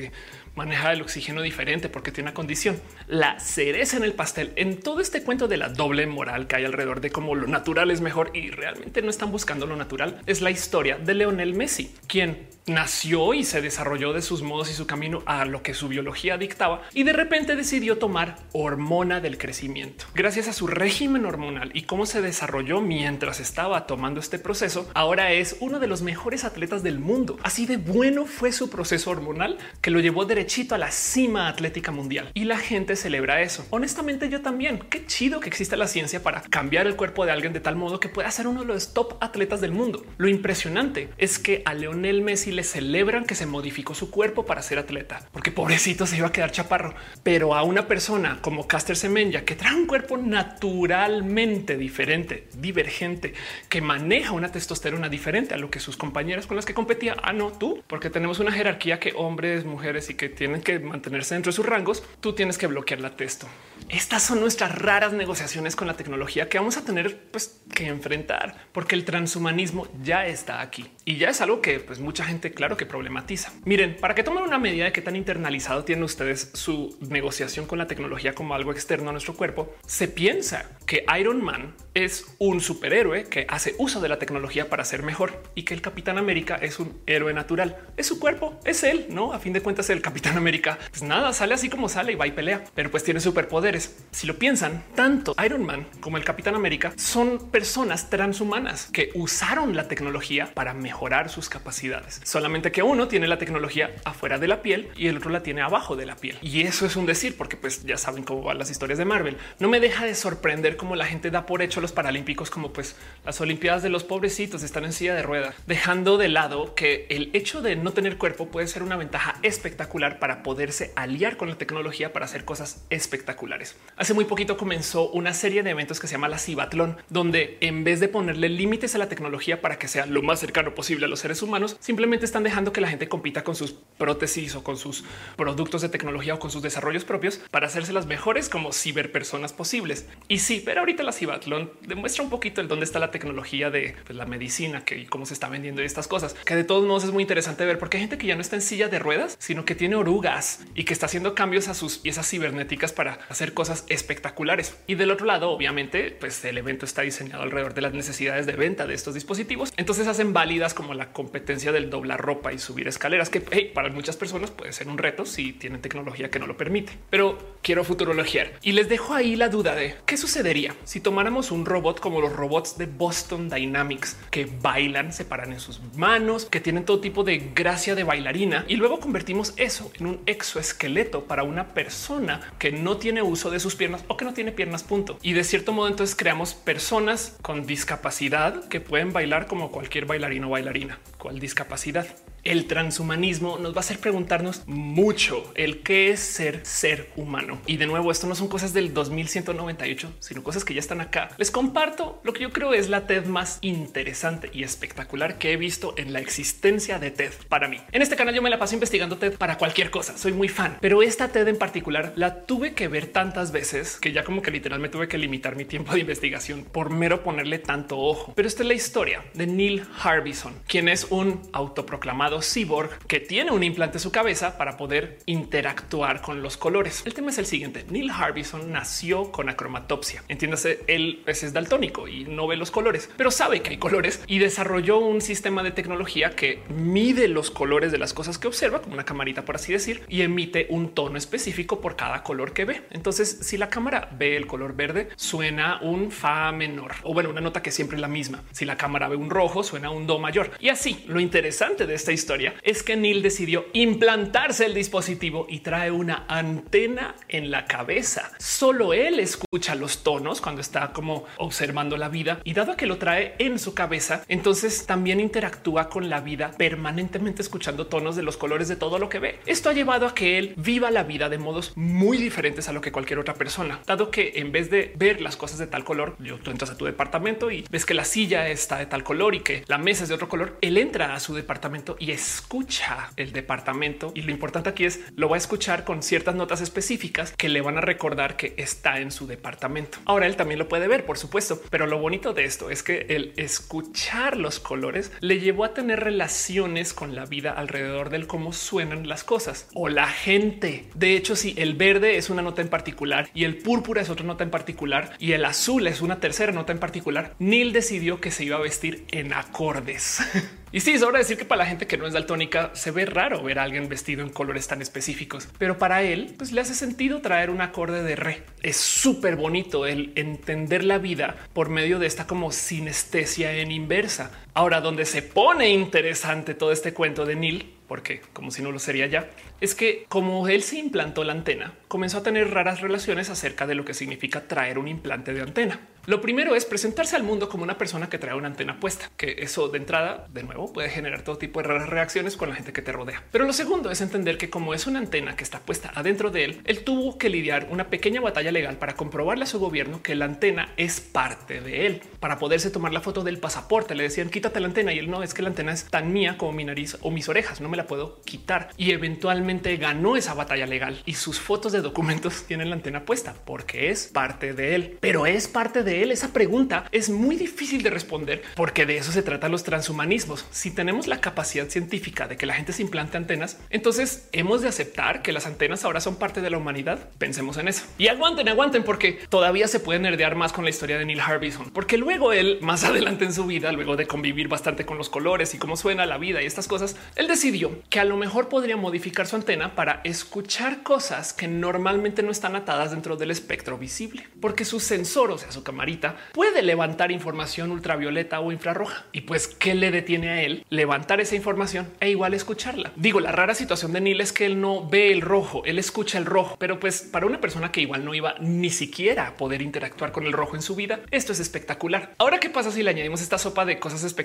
maneja el oxígeno diferente porque tiene una condición. La cereza en el pastel en todo este cuento de la doble moral que hay alrededor de cómo lo natural es mejor y realmente no están buscando lo natural es la historia de Leonel Messi, quien nació y se desarrolló de sus modos y su camino a lo que su biología dictaba y de repente decidió tomar hormona del crecimiento. Gracias a su régimen hormonal y cómo se desarrolló mientras estaba tomando este proceso, ahora es uno de los mejores atletas del mundo. Así de bueno fue su proceso hormonal que lo llevó derechito a la cima atlética mundial y la gente celebra eso. Honestamente yo también. Qué chido que exista la ciencia para cambiar el cuerpo de alguien de tal modo que pueda ser uno de los top atletas del mundo. Lo impresionante es que a Leonel Messi le celebran que se modificó su cuerpo para ser atleta, porque pobrecito se iba a quedar chaparro. Pero a una persona como Caster Semenya, que trae un cuerpo naturalmente diferente, divergente, que maneja una testosterona diferente a lo que sus compañeras con las que competía, ah, no, tú, porque tenemos una jerarquía que hombres, mujeres y que tienen que mantenerse dentro de sus rangos, tú tienes que bloquear la testo. Estas son nuestras raras negociaciones con la tecnología que vamos a tener pues, que enfrentar, porque el transhumanismo ya está aquí y ya es algo que pues, mucha gente, claro que problematiza. Miren, para que tomen una medida de qué tan internalizado tienen ustedes su negociación con la tecnología como algo externo a nuestro cuerpo, se piensa que Iron Man es un superhéroe que hace uso de la tecnología para ser mejor y que el Capitán América es un héroe natural. Es su cuerpo, es él, no? A fin de cuentas, el Capitán América, pues nada, sale así como sale y va y pelea, pero pues tiene superpoderes. Si lo piensan, tanto Iron Man como el Capitán América son personas transhumanas que usaron la tecnología para mejorar sus capacidades. Solamente que uno tiene la tecnología afuera de la piel y el otro la tiene abajo de la piel. Y eso es un decir, porque pues ya saben cómo van las historias de Marvel. No me deja de sorprender cómo la gente da por hecho los paralímpicos como pues las olimpiadas de los pobrecitos están en silla de rueda, dejando de lado que el hecho de no tener cuerpo puede ser una ventaja espectacular para poderse aliar con la tecnología para hacer cosas espectaculares. Hace muy poquito comenzó una serie de eventos que se llama la Cibatlón, donde en vez de ponerle límites a la tecnología para que sea lo más cercano posible a los seres humanos, simplemente están dejando que la gente compita con sus prótesis o con sus productos de tecnología o con sus desarrollos propios para hacerse las mejores como ciberpersonas posibles. Y sí, pero ahorita la Cibatlón demuestra un poquito el dónde está la tecnología de pues, la medicina que y cómo se está vendiendo estas cosas, que de todos modos es muy interesante ver porque hay gente que ya no está en silla de ruedas, sino que tiene orugas y que está haciendo cambios a sus piezas cibernéticas para hacer cosas espectaculares. Y del otro lado, obviamente, pues el evento está diseñado alrededor de las necesidades de venta de estos dispositivos. Entonces hacen válidas como la competencia del doblar ropa y subir escaleras, que para muchas personas puede ser un reto si tienen tecnología que no lo permite. Pero quiero futurologiar y les dejo ahí la duda de qué sucedería si tomáramos un robot como los robots de Boston Dynamics que bailan, se paran en sus manos, que tienen todo tipo de gracia de bailarina y luego convertimos eso en un exoesqueleto para una persona que no tiene uso de sus piernas o que no tiene piernas punto. Y de cierto modo entonces creamos personas con discapacidad que pueden bailar como cualquier bailarino o bailarina. ¿Cuál discapacidad? El transhumanismo nos va a hacer preguntarnos mucho el qué es ser ser humano. Y de nuevo, esto no son cosas del 2198, sino cosas que ya están acá. Les comparto lo que yo creo es la TED más interesante y espectacular que he visto en la existencia de TED para mí. En este canal yo me la paso investigando TED para cualquier cosa. Soy muy fan, pero esta TED en particular la tuve que ver tantas veces que ya como que literalmente tuve que limitar mi tiempo de investigación por mero ponerle tanto ojo. Pero esta es la historia de Neil Harbison, quien es un autoproclamado cyborg que tiene un implante en su cabeza para poder interactuar con los colores. El tema es el siguiente. Neil Harbison nació con acromatopsia. Entiéndase, él es daltónico y no ve los colores, pero sabe que hay colores y desarrolló un sistema de tecnología que mide los colores de las cosas que observa como una camarita, por así decir, y emite un tono específico por cada color que ve. Entonces, si la cámara ve el color verde, suena un fa menor o bueno, una nota que siempre es la misma. Si la cámara ve un rojo, suena un do mayor. Y así, lo interesante de esta historia historia es que Neil decidió implantarse el dispositivo y trae una antena en la cabeza. Solo él escucha los tonos cuando está como observando la vida y dado que lo trae en su cabeza, entonces también interactúa con la vida permanentemente escuchando tonos de los colores de todo lo que ve. Esto ha llevado a que él viva la vida de modos muy diferentes a lo que cualquier otra persona, dado que en vez de ver las cosas de tal color, tú entras a tu departamento y ves que la silla está de tal color y que la mesa es de otro color, él entra a su departamento y escucha el departamento y lo importante aquí es lo va a escuchar con ciertas notas específicas que le van a recordar que está en su departamento. Ahora él también lo puede ver, por supuesto, pero lo bonito de esto es que el escuchar los colores le llevó a tener relaciones con la vida alrededor del cómo suenan las cosas o la gente. De hecho, si el verde es una nota en particular y el púrpura es otra nota en particular y el azul es una tercera nota en particular, Neil decidió que se iba a vestir en acordes. Y sí, sobra decir que para la gente que no es daltónica se ve raro ver a alguien vestido en colores tan específicos, pero para él pues le hace sentido traer un acorde de re. Es súper bonito el entender la vida por medio de esta como sinestesia en inversa. Ahora, donde se pone interesante todo este cuento de Neil, porque como si no lo sería ya, es que como él se implantó la antena, comenzó a tener raras relaciones acerca de lo que significa traer un implante de antena. Lo primero es presentarse al mundo como una persona que trae una antena puesta, que eso de entrada, de nuevo, puede generar todo tipo de raras reacciones con la gente que te rodea. Pero lo segundo es entender que como es una antena que está puesta adentro de él, él tuvo que lidiar una pequeña batalla legal para comprobarle a su gobierno que la antena es parte de él. Para poderse tomar la foto del pasaporte, le decían quítate la antena y él no es que la antena es tan mía como mi nariz o mis orejas, no me la puedo quitar. Y eventualmente ganó esa batalla legal y sus fotos de documentos tienen la antena puesta porque es parte de él, pero es parte de él? Esa pregunta es muy difícil de responder porque de eso se trata los transhumanismos. Si tenemos la capacidad científica de que la gente se implante antenas, entonces hemos de aceptar que las antenas ahora son parte de la humanidad. Pensemos en eso y aguanten, aguanten, porque todavía se pueden nerdear más con la historia de Neil Harbison, porque luego él más adelante en su vida, luego de convivir bastante con los colores y cómo suena la vida y estas cosas, él decidió que a lo mejor podría modificar su antena para escuchar cosas que normalmente no están atadas dentro del espectro visible, porque su sensor, o sea, su camarita puede levantar información ultravioleta o infrarroja. Y pues, ¿qué le detiene a él levantar esa información e igual escucharla? Digo, la rara situación de Neil es que él no ve el rojo, él escucha el rojo, pero pues para una persona que igual no iba ni siquiera a poder interactuar con el rojo en su vida, esto es espectacular. Ahora, ¿qué pasa si le añadimos esta sopa de cosas espectaculares?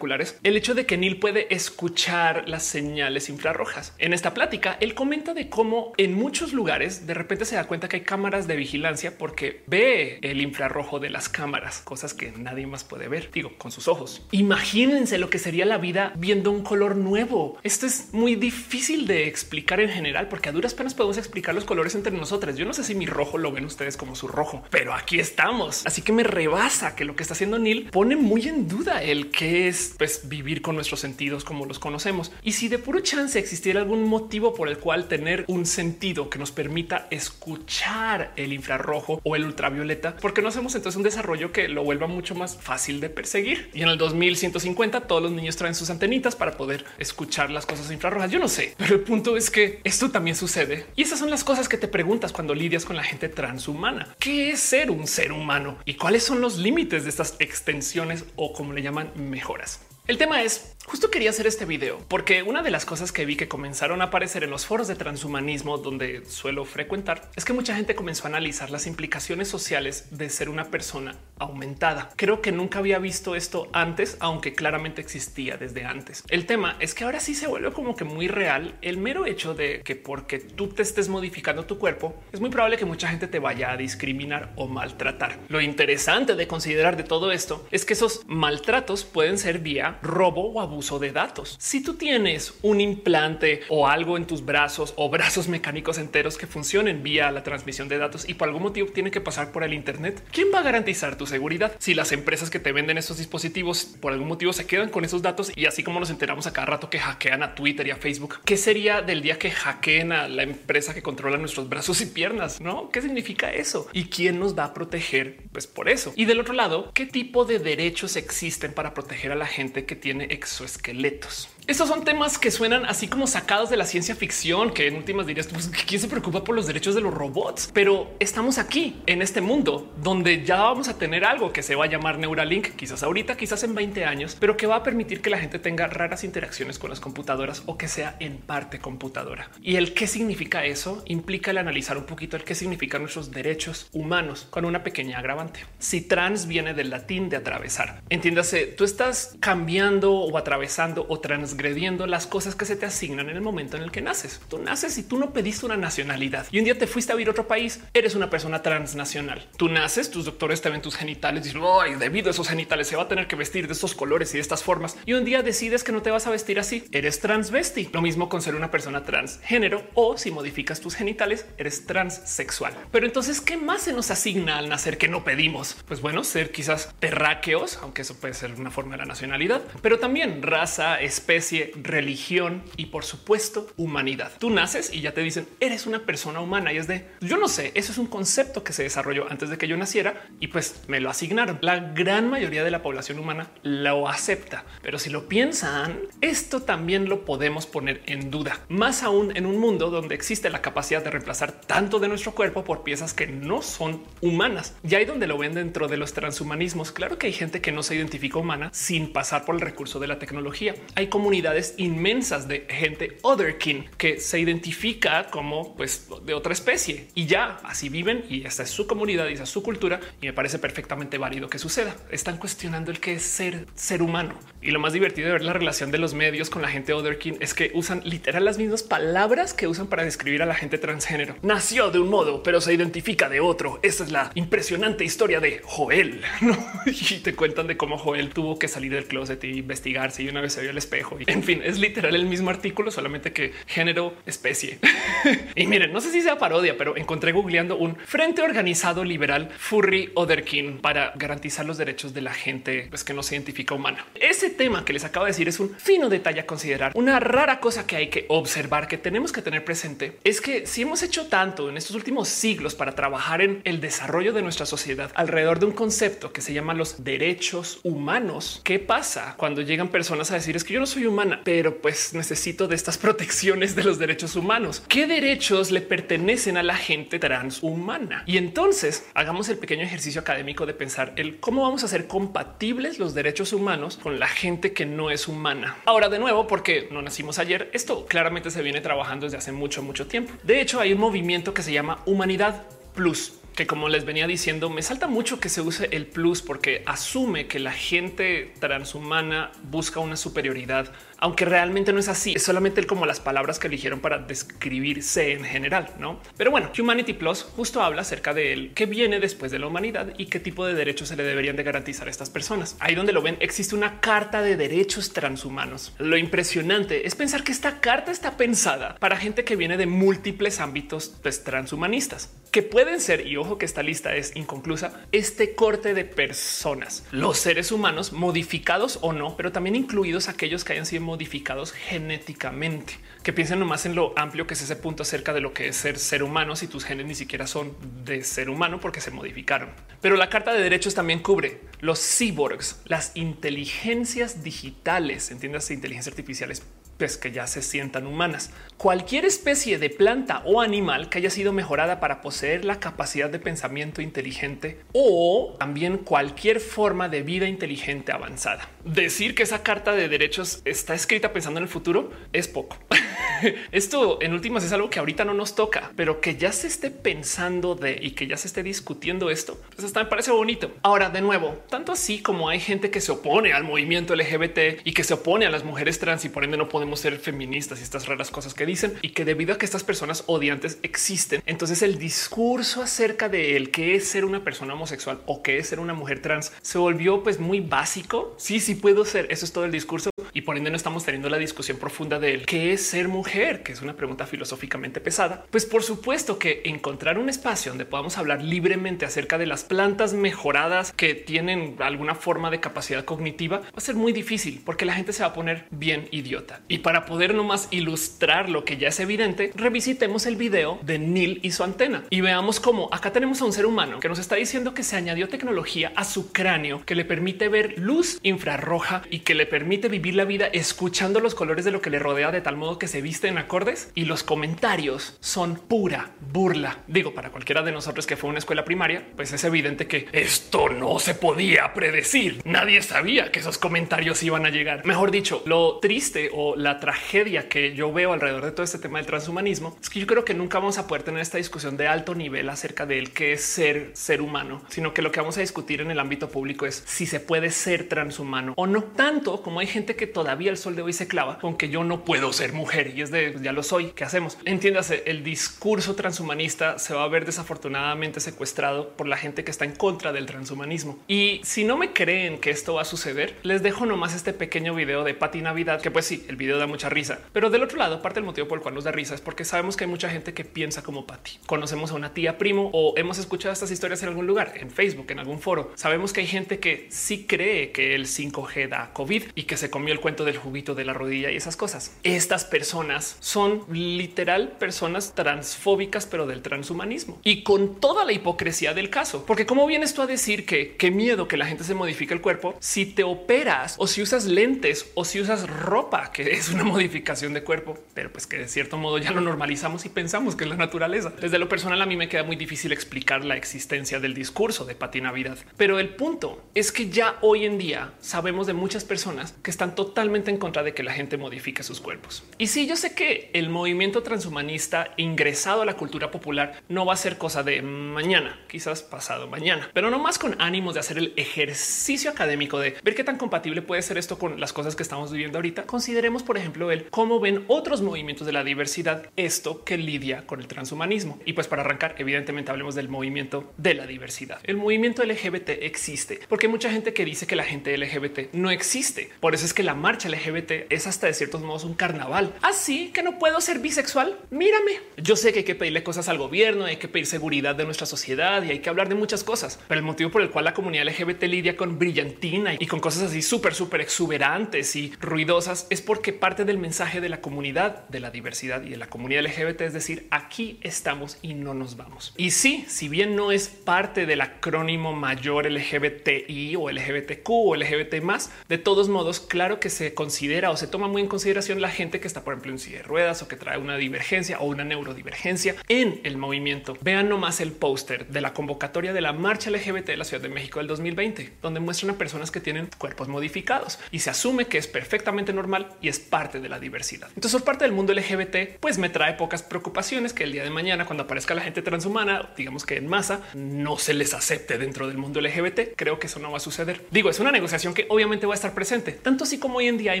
El hecho de que Neil puede escuchar las señales infrarrojas. En esta plática, él comenta de cómo en muchos lugares de repente se da cuenta que hay cámaras de vigilancia porque ve el infrarrojo de las cámaras, cosas que nadie más puede ver, digo, con sus ojos. Imagínense lo que sería la vida viendo un color nuevo. Esto es muy difícil de explicar en general porque a duras penas podemos explicar los colores entre nosotros. Yo no sé si mi rojo lo ven ustedes como su rojo, pero aquí estamos. Así que me rebasa que lo que está haciendo Neil pone muy en duda el que es pues, vivir con nuestros sentidos como los conocemos. Y si de puro chance existiera algún motivo por el cual tener un sentido que nos permita escuchar el infrarrojo o el ultravioleta, porque no hacemos entonces un desarrollo que lo vuelva mucho más fácil de perseguir. Y en el 2150 todos los niños traen sus antenitas para poder escuchar las cosas infrarrojas. Yo no sé, pero el punto es que esto también sucede. Y esas son las cosas que te preguntas cuando lidias con la gente transhumana. ¿Qué es ser un ser humano? ¿Y cuáles son los límites de estas extensiones o como le llaman mejoras? El tema es, justo quería hacer este video porque una de las cosas que vi que comenzaron a aparecer en los foros de transhumanismo donde suelo frecuentar es que mucha gente comenzó a analizar las implicaciones sociales de ser una persona aumentada. Creo que nunca había visto esto antes, aunque claramente existía desde antes. El tema es que ahora sí se vuelve como que muy real el mero hecho de que porque tú te estés modificando tu cuerpo, es muy probable que mucha gente te vaya a discriminar o maltratar. Lo interesante de considerar de todo esto es que esos maltratos pueden ser vía robo o abuso de datos. Si tú tienes un implante o algo en tus brazos o brazos mecánicos enteros que funcionen vía la transmisión de datos y por algún motivo tiene que pasar por el Internet, ¿quién va a garantizar tu seguridad? Si las empresas que te venden esos dispositivos por algún motivo se quedan con esos datos y así como nos enteramos a cada rato que hackean a Twitter y a Facebook, ¿qué sería del día que hackeen a la empresa que controla nuestros brazos y piernas? No, ¿qué significa eso? ¿Y quién nos va a proteger? Pues por eso. Y del otro lado, ¿qué tipo de derechos existen para proteger a la gente que tiene exoesqueletos. Estos son temas que suenan así como sacados de la ciencia ficción, que en últimas dirías, pues, ¿quién se preocupa por los derechos de los robots? Pero estamos aquí, en este mundo, donde ya vamos a tener algo que se va a llamar Neuralink, quizás ahorita, quizás en 20 años, pero que va a permitir que la gente tenga raras interacciones con las computadoras o que sea en parte computadora. Y el qué significa eso implica el analizar un poquito el qué significan nuestros derechos humanos con una pequeña agravante. Si trans viene del latín de atravesar, entiéndase, tú estás cambiando o atravesando o trans transgrediendo las cosas que se te asignan en el momento en el que naces. Tú naces y tú no pediste una nacionalidad y un día te fuiste a vivir a otro país, eres una persona transnacional. Tú naces, tus doctores te ven tus genitales y dicen, Ay, debido a esos genitales se va a tener que vestir de estos colores y de estas formas. Y un día decides que no te vas a vestir así, eres transvesti. Lo mismo con ser una persona transgénero o si modificas tus genitales, eres transsexual. Pero entonces, ¿qué más se nos asigna al nacer que no pedimos? Pues bueno, ser quizás terráqueos, aunque eso puede ser una forma de la nacionalidad, pero también raza, especie, religión y por supuesto humanidad. Tú naces y ya te dicen eres una persona humana y es de yo no sé, eso es un concepto que se desarrolló antes de que yo naciera y pues me lo asignaron. La gran mayoría de la población humana lo acepta, pero si lo piensan, esto también lo podemos poner en duda, más aún en un mundo donde existe la capacidad de reemplazar tanto de nuestro cuerpo por piezas que no son humanas. Y ahí donde lo ven dentro de los transhumanismos, claro que hay gente que no se identifica humana sin pasar por el recurso de la tecnología. Hay comunidades inmensas de gente otherkin que se identifica como pues de otra especie y ya así viven y esta es su comunidad y esa es su cultura y me parece perfectamente válido que suceda. Están cuestionando el que es ser ser humano y lo más divertido de ver la relación de los medios con la gente otherkin es que usan literal las mismas palabras que usan para describir a la gente transgénero. Nació de un modo, pero se identifica de otro. Esa es la impresionante historia de Joel y te cuentan de cómo Joel tuvo que salir del closet y investigarse y una vez se vio el espejo en fin, es literal el mismo artículo, solamente que género, especie. y miren, no sé si sea parodia, pero encontré googleando un frente organizado liberal furry otherkin para garantizar los derechos de la gente pues, que no se identifica humana. Ese tema que les acabo de decir es un fino detalle a considerar. Una rara cosa que hay que observar, que tenemos que tener presente, es que si hemos hecho tanto en estos últimos siglos para trabajar en el desarrollo de nuestra sociedad alrededor de un concepto que se llama los derechos humanos, ¿qué pasa cuando llegan personas a decir es que yo no soy humana, pero pues necesito de estas protecciones de los derechos humanos. ¿Qué derechos le pertenecen a la gente transhumana? Y entonces hagamos el pequeño ejercicio académico de pensar el cómo vamos a hacer compatibles los derechos humanos con la gente que no es humana. Ahora, de nuevo, porque no nacimos ayer, esto claramente se viene trabajando desde hace mucho, mucho tiempo. De hecho, hay un movimiento que se llama Humanidad Plus que como les venía diciendo, me salta mucho que se use el plus porque asume que la gente transhumana busca una superioridad aunque realmente no es así. Es solamente como las palabras que eligieron para describirse en general, no? Pero bueno, Humanity Plus justo habla acerca de él que viene después de la humanidad y qué tipo de derechos se le deberían de garantizar a estas personas. Ahí donde lo ven, existe una carta de derechos transhumanos. Lo impresionante es pensar que esta carta está pensada para gente que viene de múltiples ámbitos pues, transhumanistas que pueden ser, y ojo que esta lista es inconclusa, este corte de personas, los seres humanos modificados o no, pero también incluidos aquellos que hayan sido modificados genéticamente, que piensen nomás en lo amplio que es ese punto acerca de lo que es ser ser humano si tus genes ni siquiera son de ser humano porque se modificaron. Pero la Carta de Derechos también cubre los cyborgs, las inteligencias digitales, entiendas, inteligencias artificiales pues que ya se sientan humanas. Cualquier especie de planta o animal que haya sido mejorada para poseer la capacidad de pensamiento inteligente o también cualquier forma de vida inteligente avanzada. Decir que esa carta de derechos está escrita pensando en el futuro es poco. Esto en últimas es algo que ahorita no nos toca, pero que ya se esté pensando de y que ya se esté discutiendo esto, pues hasta me parece bonito. Ahora, de nuevo, tanto así como hay gente que se opone al movimiento LGBT y que se opone a las mujeres trans y por ende no podemos ser feministas y estas raras cosas que dicen y que debido a que estas personas odiantes existen, entonces el discurso acerca de el que es ser una persona homosexual o que es ser una mujer trans se volvió pues muy básico. Sí, sí puedo ser. Eso es todo el discurso y por ende no estamos teniendo la discusión profunda de qué es ser mujer, que es una pregunta filosóficamente pesada. Pues por supuesto que encontrar un espacio donde podamos hablar libremente acerca de las plantas mejoradas que tienen alguna forma de capacidad cognitiva va a ser muy difícil porque la gente se va a poner bien idiota. Para poder nomás ilustrar lo que ya es evidente, revisitemos el video de Neil y su antena y veamos cómo acá tenemos a un ser humano que nos está diciendo que se añadió tecnología a su cráneo que le permite ver luz infrarroja y que le permite vivir la vida escuchando los colores de lo que le rodea de tal modo que se viste en acordes y los comentarios son pura burla. Digo, para cualquiera de nosotros que fue una escuela primaria, pues es evidente que esto no se podía predecir. Nadie sabía que esos comentarios iban a llegar. Mejor dicho, lo triste o la tragedia que yo veo alrededor de todo este tema del transhumanismo es que yo creo que nunca vamos a poder tener esta discusión de alto nivel acerca del qué es ser ser humano, sino que lo que vamos a discutir en el ámbito público es si se puede ser transhumano o no. Tanto como hay gente que todavía el sol de hoy se clava con que yo no puedo ser mujer y es de ya lo soy. ¿Qué hacemos? Entiéndase, el discurso transhumanista se va a ver desafortunadamente secuestrado por la gente que está en contra del transhumanismo. Y si no me creen que esto va a suceder, les dejo nomás este pequeño video de Pati Navidad, que pues sí, el video da mucha risa. Pero del otro lado, parte del motivo por el cual nos da risa es porque sabemos que hay mucha gente que piensa como Pati. Conocemos a una tía primo o hemos escuchado estas historias en algún lugar, en Facebook, en algún foro. Sabemos que hay gente que sí cree que el 5G da COVID y que se comió el cuento del juguito de la rodilla y esas cosas. Estas personas son literal personas transfóbicas, pero del transhumanismo y con toda la hipocresía del caso. Porque cómo vienes tú a decir que qué miedo que la gente se modifique el cuerpo si te operas o si usas lentes o si usas ropa, que es una modificación de cuerpo, pero pues que de cierto modo ya lo normalizamos y pensamos que es la naturaleza. Desde lo personal a mí me queda muy difícil explicar la existencia del discurso de Pati Navidad, pero el punto es que ya hoy en día sabemos de muchas personas que están totalmente en contra de que la gente modifique sus cuerpos. Y sí, yo sé que el movimiento transhumanista ingresado a la cultura popular no va a ser cosa de mañana, quizás pasado mañana, pero no más con ánimos de hacer el ejercicio académico de ver qué tan compatible puede ser esto con las cosas que estamos viviendo ahorita. Consideremos, por ejemplo, el cómo ven otros movimientos de la diversidad esto que lidia con el transhumanismo. Y pues para arrancar, evidentemente hablemos del movimiento de la diversidad. El movimiento LGBT existe porque hay mucha gente que dice que la gente LGBT no existe. Por eso es que la marcha LGBT es hasta de ciertos modos un carnaval. Así que no puedo ser bisexual. Mírame. Yo sé que hay que pedirle cosas al gobierno, hay que pedir seguridad de nuestra sociedad y hay que hablar de muchas cosas. Pero el motivo por el cual la comunidad LGBT lidia con brillantina y con cosas así súper, súper exuberantes y ruidosas es porque parte del mensaje de la comunidad, de la diversidad y de la comunidad LGBT es decir, aquí estamos y no nos vamos. Y sí, si bien no es parte del acrónimo mayor LGBTI o LGBTQ o LGBT más, de todos modos, claro que se considera o se toma muy en consideración la gente que está, por ejemplo, en silla de ruedas o que trae una divergencia o una neurodivergencia en el movimiento. Vean nomás el póster de la convocatoria de la marcha LGBT de la Ciudad de México del 2020, donde muestran a personas que tienen cuerpos modificados y se asume que es perfectamente normal y es parte de la diversidad. Entonces, por parte del mundo LGBT, pues me trae pocas preocupaciones que el día de mañana, cuando aparezca la gente transhumana, digamos que en masa, no se les acepte dentro del mundo LGBT. Creo que eso no va a suceder. Digo, es una negociación que obviamente va a estar presente, tanto así como hoy en día hay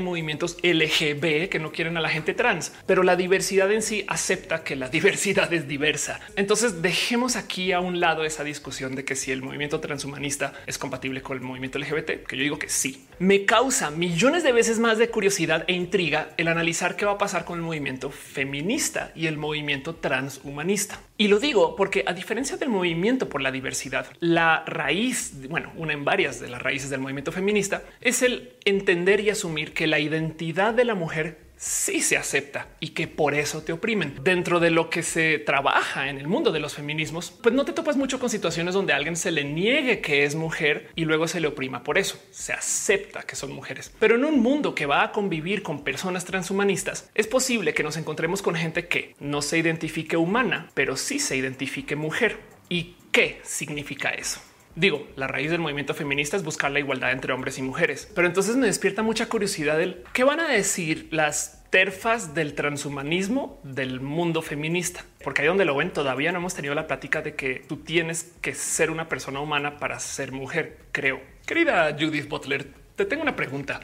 movimientos LGB que no quieren a la gente trans, pero la diversidad en sí acepta que la diversidad es diversa. Entonces dejemos aquí a un lado esa discusión de que si el movimiento transhumanista es compatible con el movimiento LGBT, que yo digo que sí. Me causa millones de veces más de curiosidad e intriga el analizar qué va a pasar con el movimiento feminista y el movimiento transhumanista. Y lo digo porque a diferencia del movimiento por la diversidad, la raíz, bueno, una en varias de las raíces del movimiento feminista es el entender y asumir que la identidad de la mujer sí se acepta y que por eso te oprimen. Dentro de lo que se trabaja en el mundo de los feminismos, pues no te topas mucho con situaciones donde a alguien se le niegue que es mujer y luego se le oprima por eso. Se acepta que son mujeres. Pero en un mundo que va a convivir con personas transhumanistas, es posible que nos encontremos con gente que no se identifique humana, pero sí se identifique mujer. ¿Y qué significa eso? Digo, la raíz del movimiento feminista es buscar la igualdad entre hombres y mujeres, pero entonces me despierta mucha curiosidad del qué van a decir las terfas del transhumanismo del mundo feminista, porque ahí donde lo ven todavía no hemos tenido la plática de que tú tienes que ser una persona humana para ser mujer, creo. Querida Judith Butler, te tengo una pregunta.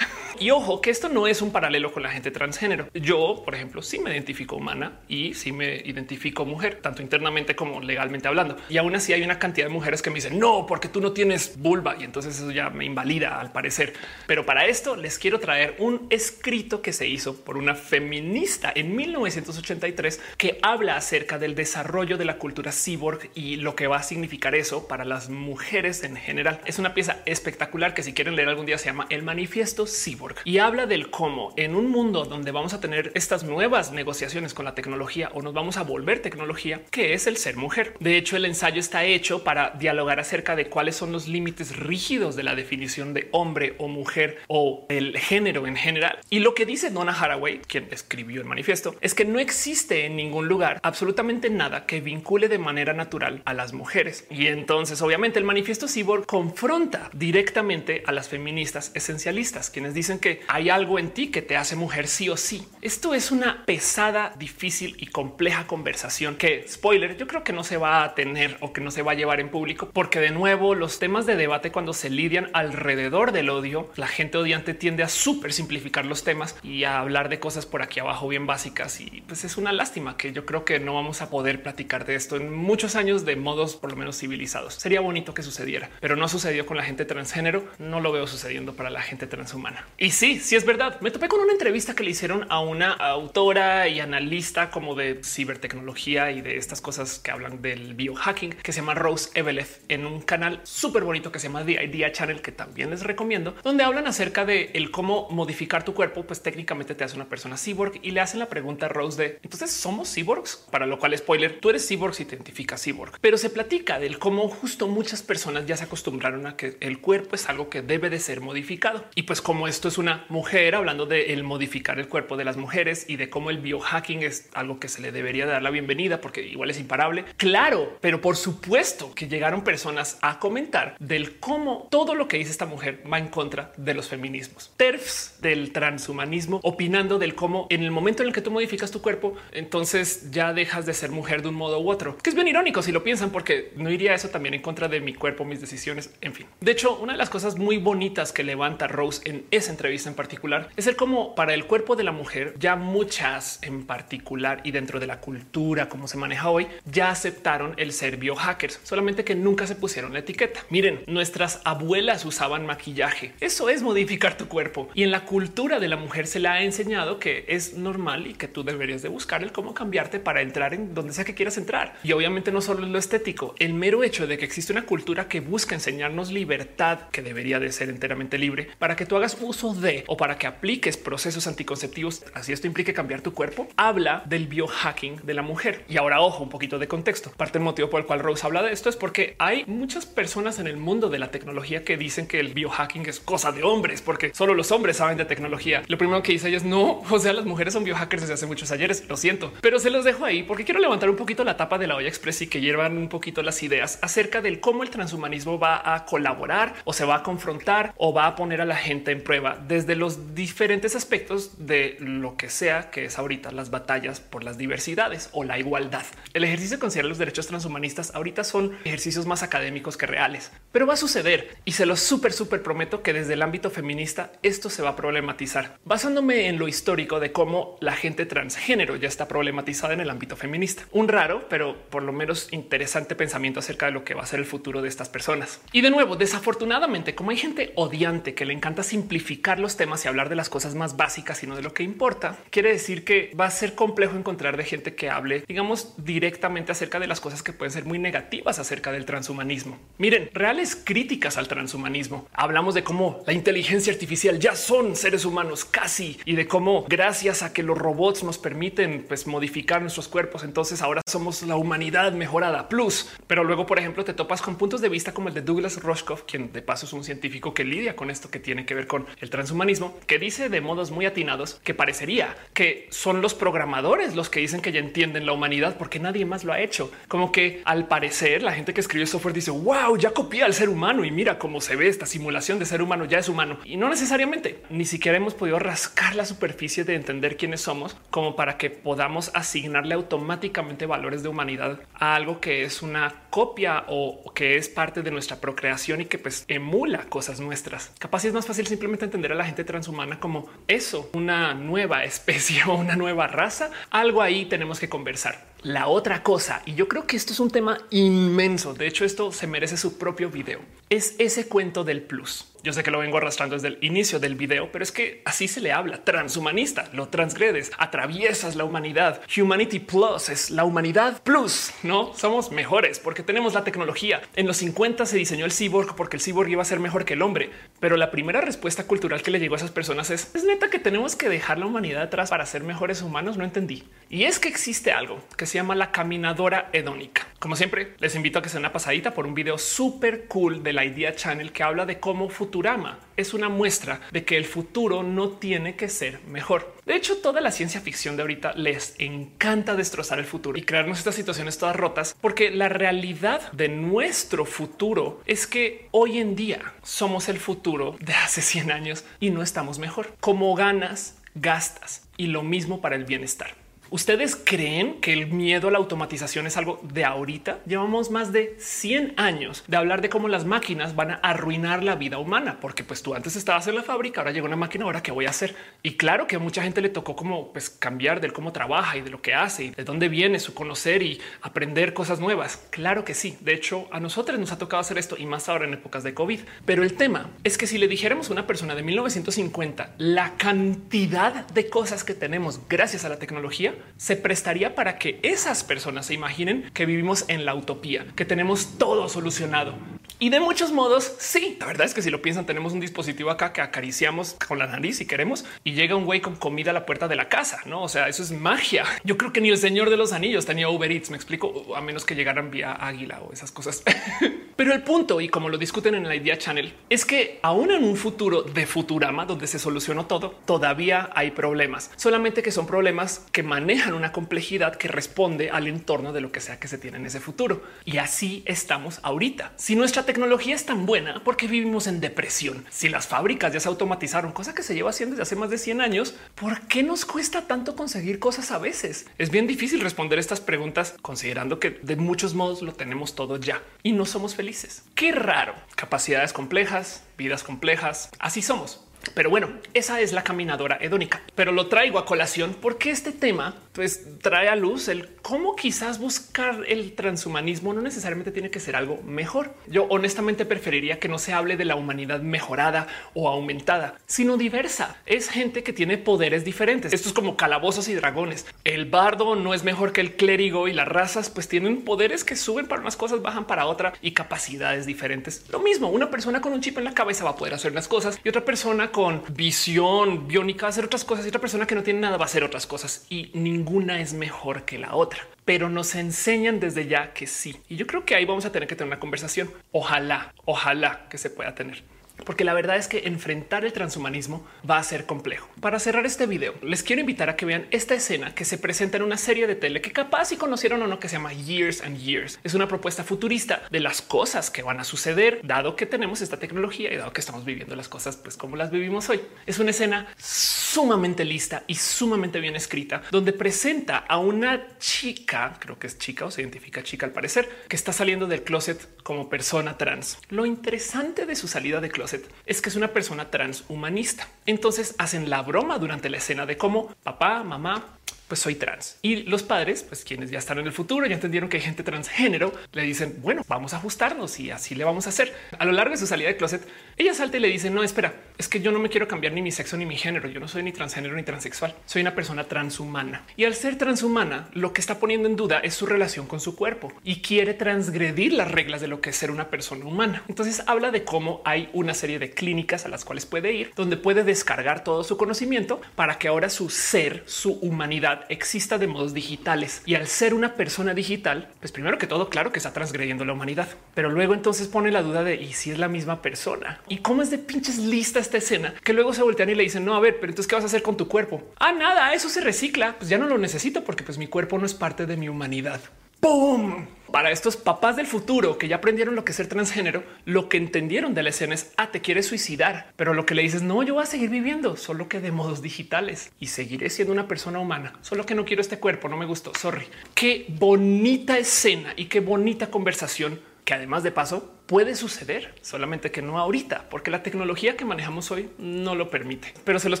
Y ojo que esto no es un paralelo con la gente transgénero. Yo, por ejemplo, sí me identifico humana y sí me identifico mujer, tanto internamente como legalmente hablando. Y aún así hay una cantidad de mujeres que me dicen no, porque tú no tienes vulva y entonces eso ya me invalida al parecer. Pero para esto les quiero traer un escrito que se hizo por una feminista en 1983 que habla acerca del desarrollo de la cultura cyborg y lo que va a significar eso para las mujeres en general. Es una pieza espectacular que si quieren leer algún día se llama El Manifiesto Cyborg y habla del cómo en un mundo donde vamos a tener estas nuevas negociaciones con la tecnología o nos vamos a volver tecnología, que es el ser mujer. De hecho, el ensayo está hecho para dialogar acerca de cuáles son los límites rígidos de la definición de hombre o mujer o el género en general. Y lo que dice Donna Haraway, quien escribió el manifiesto, es que no existe en ningún lugar absolutamente nada que vincule de manera natural a las mujeres. Y entonces, obviamente, el manifiesto Cyborg confronta directamente a las feministas esencialistas, quienes dicen que hay algo en ti que te hace mujer sí o sí. Esto es una pesada, difícil y compleja conversación que, spoiler, yo creo que no se va a tener o que no se va a llevar en público, porque de nuevo los temas de debate cuando se lidian alrededor del odio, la gente odiante tiende a súper simplificar los temas y a hablar de cosas por aquí abajo bien básicas y pues es una lástima que yo creo que no vamos a poder platicar de esto en muchos años de modos por lo menos civilizados. Sería bonito que sucediera, pero no sucedió con la gente transgénero, no lo veo sucediendo para la gente transhumana. Y sí, sí es verdad. Me topé con una entrevista que le hicieron a una autora y analista como de cibertecnología y de estas cosas que hablan del biohacking que se llama Rose Eveleth en un canal súper bonito que se llama The Idea Channel que también les recomiendo, donde hablan acerca de el cómo modificar tu cuerpo, pues técnicamente te hace una persona cyborg y le hacen la pregunta a Rose de entonces somos cyborgs, para lo cual spoiler, tú eres cyborg si te identificas cyborg, pero se platica del cómo justo muchas personas ya se acostumbraron a que el cuerpo es algo que debe de ser modificado y pues como esto es una mujer, hablando de el modificar el cuerpo de las mujeres y de cómo el biohacking es algo que se le debería dar la bienvenida porque igual es imparable. Claro, pero por supuesto que llegaron personas a comentar del cómo todo lo que dice esta mujer va en contra de los feminismos. TERFs del transhumanismo opinando del cómo en el momento en el que tú modificas tu cuerpo, entonces ya dejas de ser mujer de un modo u otro, que es bien irónico si lo piensan, porque no iría eso también en contra de mi cuerpo, mis decisiones, en fin. De hecho, una de las cosas muy bonitas que levanta Rose en esa entrevista en particular es el como para el cuerpo de la mujer, ya muchas en particular y dentro de la cultura como se maneja hoy, ya aceptaron el ser biohackers, solamente que nunca se pusieron la etiqueta. Miren, nuestras abuelas usaban maquillaje. Eso es modificar tu cuerpo y en la cultura de la mujer se le ha enseñado que es normal y que tú deberías de buscar el cómo cambiarte para entrar en donde sea que quieras entrar. Y obviamente no solo es lo estético, el mero hecho de que existe una cultura que busca enseñarnos libertad, que debería de ser enteramente libre, para que tú hagas uso de o para que apliques procesos anticonceptivos, así esto implique cambiar tu cuerpo, habla del biohacking de la mujer. Y ahora, ojo, un poquito de contexto. Parte del motivo por el cual Rose habla de esto es porque hay muchas personas en el mundo de la tecnología que dicen que el biohacking es cosa de hombres, porque solo los hombres saben de tecnología. Lo primero que dice es no, o sea, las mujeres son biohackers desde hace muchos ayeres, lo siento, pero se los dejo ahí porque quiero levantar un poquito la tapa de la olla express y que llevan un poquito las ideas acerca del cómo el transhumanismo va a colaborar o se va a confrontar o va a poner a la gente en prueba desde los diferentes aspectos de lo que sea que es ahorita las batallas por las diversidades o la igualdad. El ejercicio de considerar los derechos transhumanistas ahorita son ejercicios más académicos que reales, pero va a suceder y se lo súper, súper prometo que desde el ámbito feminista esto se va a problematizar. Basándome en lo histórico de cómo la gente transgénero ya está problematizada en el ámbito feminista. Un raro, pero por lo menos interesante pensamiento acerca de lo que va a ser el futuro de estas personas. Y de nuevo, desafortunadamente, como hay gente odiante que le encanta simplificar los temas y hablar de las cosas más básicas y no de lo que importa, quiere decir que va a ser complejo encontrar de gente que hable, digamos, directamente acerca de las cosas que pueden ser muy negativas acerca del transhumanismo. Miren, reales críticas al transhumanismo. Hablamos de cómo la inteligencia artificial ya son seres humanos casi y de cómo gracias a que los robots nos permiten pues, modificar nuestros cuerpos, entonces ahora somos la humanidad mejorada plus. Pero luego, por ejemplo, te topas con puntos de vista como el de Douglas Rushkoff, quien de paso es un científico que lidia con esto que tiene que ver con el transhumanismo, que dice de modos muy atinados que parecería que son los programadores los que dicen que ya entienden la humanidad porque nadie más lo ha hecho. Como que al parecer la gente que escribe software dice wow, ya copia al ser humano y mira cómo se ve esta simulación de ser humano ya es humano y no necesariamente ni siquiera hemos podido rascar la superficie de entender quiénes somos como para que podamos asignarle automáticamente valores de humanidad a algo que es una copia o que es parte de nuestra procreación y que pues emula cosas nuestras. Capaz es más fácil simplemente entender a la gente transhumana como eso, una nueva especie o una nueva raza. Algo ahí tenemos que conversar. La otra cosa, y yo creo que esto es un tema inmenso, de hecho esto se merece su propio video, es ese cuento del plus. Yo sé que lo vengo arrastrando desde el inicio del video, pero es que así se le habla. Transhumanista, lo transgredes, atraviesas la humanidad. Humanity Plus es la humanidad plus, ¿no? Somos mejores porque tenemos la tecnología. En los 50 se diseñó el cyborg porque el cyborg iba a ser mejor que el hombre. Pero la primera respuesta cultural que le llegó a esas personas es, es neta que tenemos que dejar la humanidad atrás para ser mejores humanos. No entendí. Y es que existe algo que se llama la caminadora hedónica. Como siempre, les invito a que sea una pasadita por un video súper cool de la Idea Channel que habla de cómo Futurama es una muestra de que el futuro no tiene que ser mejor. De hecho, toda la ciencia ficción de ahorita les encanta destrozar el futuro y crearnos estas situaciones todas rotas, porque la realidad de nuestro futuro es que hoy en día somos el futuro de hace 100 años y no estamos mejor. Como ganas, gastas y lo mismo para el bienestar. ¿Ustedes creen que el miedo a la automatización es algo de ahorita? Llevamos más de 100 años de hablar de cómo las máquinas van a arruinar la vida humana, porque pues tú antes estabas en la fábrica, ahora llega una máquina, ahora qué voy a hacer? Y claro que a mucha gente le tocó como pues cambiar del cómo trabaja y de lo que hace y de dónde viene su conocer y aprender cosas nuevas. Claro que sí. De hecho, a nosotros nos ha tocado hacer esto y más ahora en épocas de COVID. Pero el tema es que si le dijéramos a una persona de 1950 la cantidad de cosas que tenemos gracias a la tecnología, se prestaría para que esas personas se imaginen que vivimos en la utopía, que tenemos todo solucionado. Y de muchos modos, sí, la verdad es que si lo piensan, tenemos un dispositivo acá que acariciamos con la nariz si queremos y llega un güey con comida a la puerta de la casa. No, o sea, eso es magia. Yo creo que ni el señor de los anillos tenía Uber Eats. Me explico, a menos que llegaran vía águila o esas cosas. Pero el punto, y como lo discuten en la Idea Channel, es que aún en un futuro de Futurama, donde se solucionó todo, todavía hay problemas, solamente que son problemas que manejan una complejidad que responde al entorno de lo que sea que se tiene en ese futuro. Y así estamos ahorita. Si nuestra tecnología es tan buena, porque vivimos en depresión? Si las fábricas ya se automatizaron, cosa que se lleva haciendo desde hace más de 100 años, ¿por qué nos cuesta tanto conseguir cosas a veces? Es bien difícil responder estas preguntas considerando que de muchos modos lo tenemos todo ya y no somos felices Qué raro. Capacidades complejas, vidas complejas. Así somos. Pero bueno, esa es la caminadora hedónica. Pero lo traigo a colación porque este tema pues trae a luz el cómo quizás buscar el transhumanismo no necesariamente tiene que ser algo mejor. Yo honestamente preferiría que no se hable de la humanidad mejorada o aumentada, sino diversa. Es gente que tiene poderes diferentes. Esto es como calabozos y dragones. El bardo no es mejor que el clérigo y las razas pues tienen poderes que suben para unas cosas, bajan para otra y capacidades diferentes. Lo mismo, una persona con un chip en la cabeza va a poder hacer las cosas y otra persona con visión biónica va a hacer otras cosas y otra persona que no tiene nada va a hacer otras cosas y ninguna es mejor que la otra pero nos enseñan desde ya que sí. Y yo creo que ahí vamos a tener que tener una conversación. Ojalá, ojalá que se pueda tener porque la verdad es que enfrentar el transhumanismo va a ser complejo. Para cerrar este video, les quiero invitar a que vean esta escena que se presenta en una serie de tele que capaz si conocieron o no, que se llama Years and Years. Es una propuesta futurista de las cosas que van a suceder, dado que tenemos esta tecnología y dado que estamos viviendo las cosas pues como las vivimos hoy. Es una escena sumamente lista y sumamente bien escrita, donde presenta a una chica, creo que es chica o se identifica chica al parecer, que está saliendo del closet como persona trans. Lo interesante de su salida de closet es que es una persona transhumanista. Entonces hacen la broma durante la escena de cómo papá, mamá, pues soy trans. Y los padres, pues quienes ya están en el futuro, ya entendieron que hay gente transgénero, le dicen, bueno, vamos a ajustarnos y así le vamos a hacer. A lo largo de su salida de closet, ella salta y le dice, no, espera, es que yo no me quiero cambiar ni mi sexo ni mi género, yo no soy ni transgénero ni transexual, soy una persona transhumana. Y al ser transhumana, lo que está poniendo en duda es su relación con su cuerpo y quiere transgredir las reglas de lo que es ser una persona humana. Entonces habla de cómo hay una serie de clínicas a las cuales puede ir, donde puede descargar todo su conocimiento para que ahora su ser, su humanidad, exista de modos digitales. Y al ser una persona digital, pues primero que todo, claro que está transgrediendo la humanidad, pero luego entonces pone la duda de y si es la misma persona y cómo es de pinches lista esta escena que luego se voltean y le dicen no, a ver, pero entonces qué vas a hacer con tu cuerpo? Ah, nada, eso se recicla. Pues ya no lo necesito porque pues mi cuerpo no es parte de mi humanidad. ¡Pum! Para estos papás del futuro que ya aprendieron lo que es ser transgénero, lo que entendieron de la escena es, ah, te quieres suicidar, pero lo que le dices, no, yo voy a seguir viviendo, solo que de modos digitales y seguiré siendo una persona humana, solo que no quiero este cuerpo, no me gustó, sorry. Qué bonita escena y qué bonita conversación que además de paso puede suceder, solamente que no ahorita, porque la tecnología que manejamos hoy no lo permite. Pero se los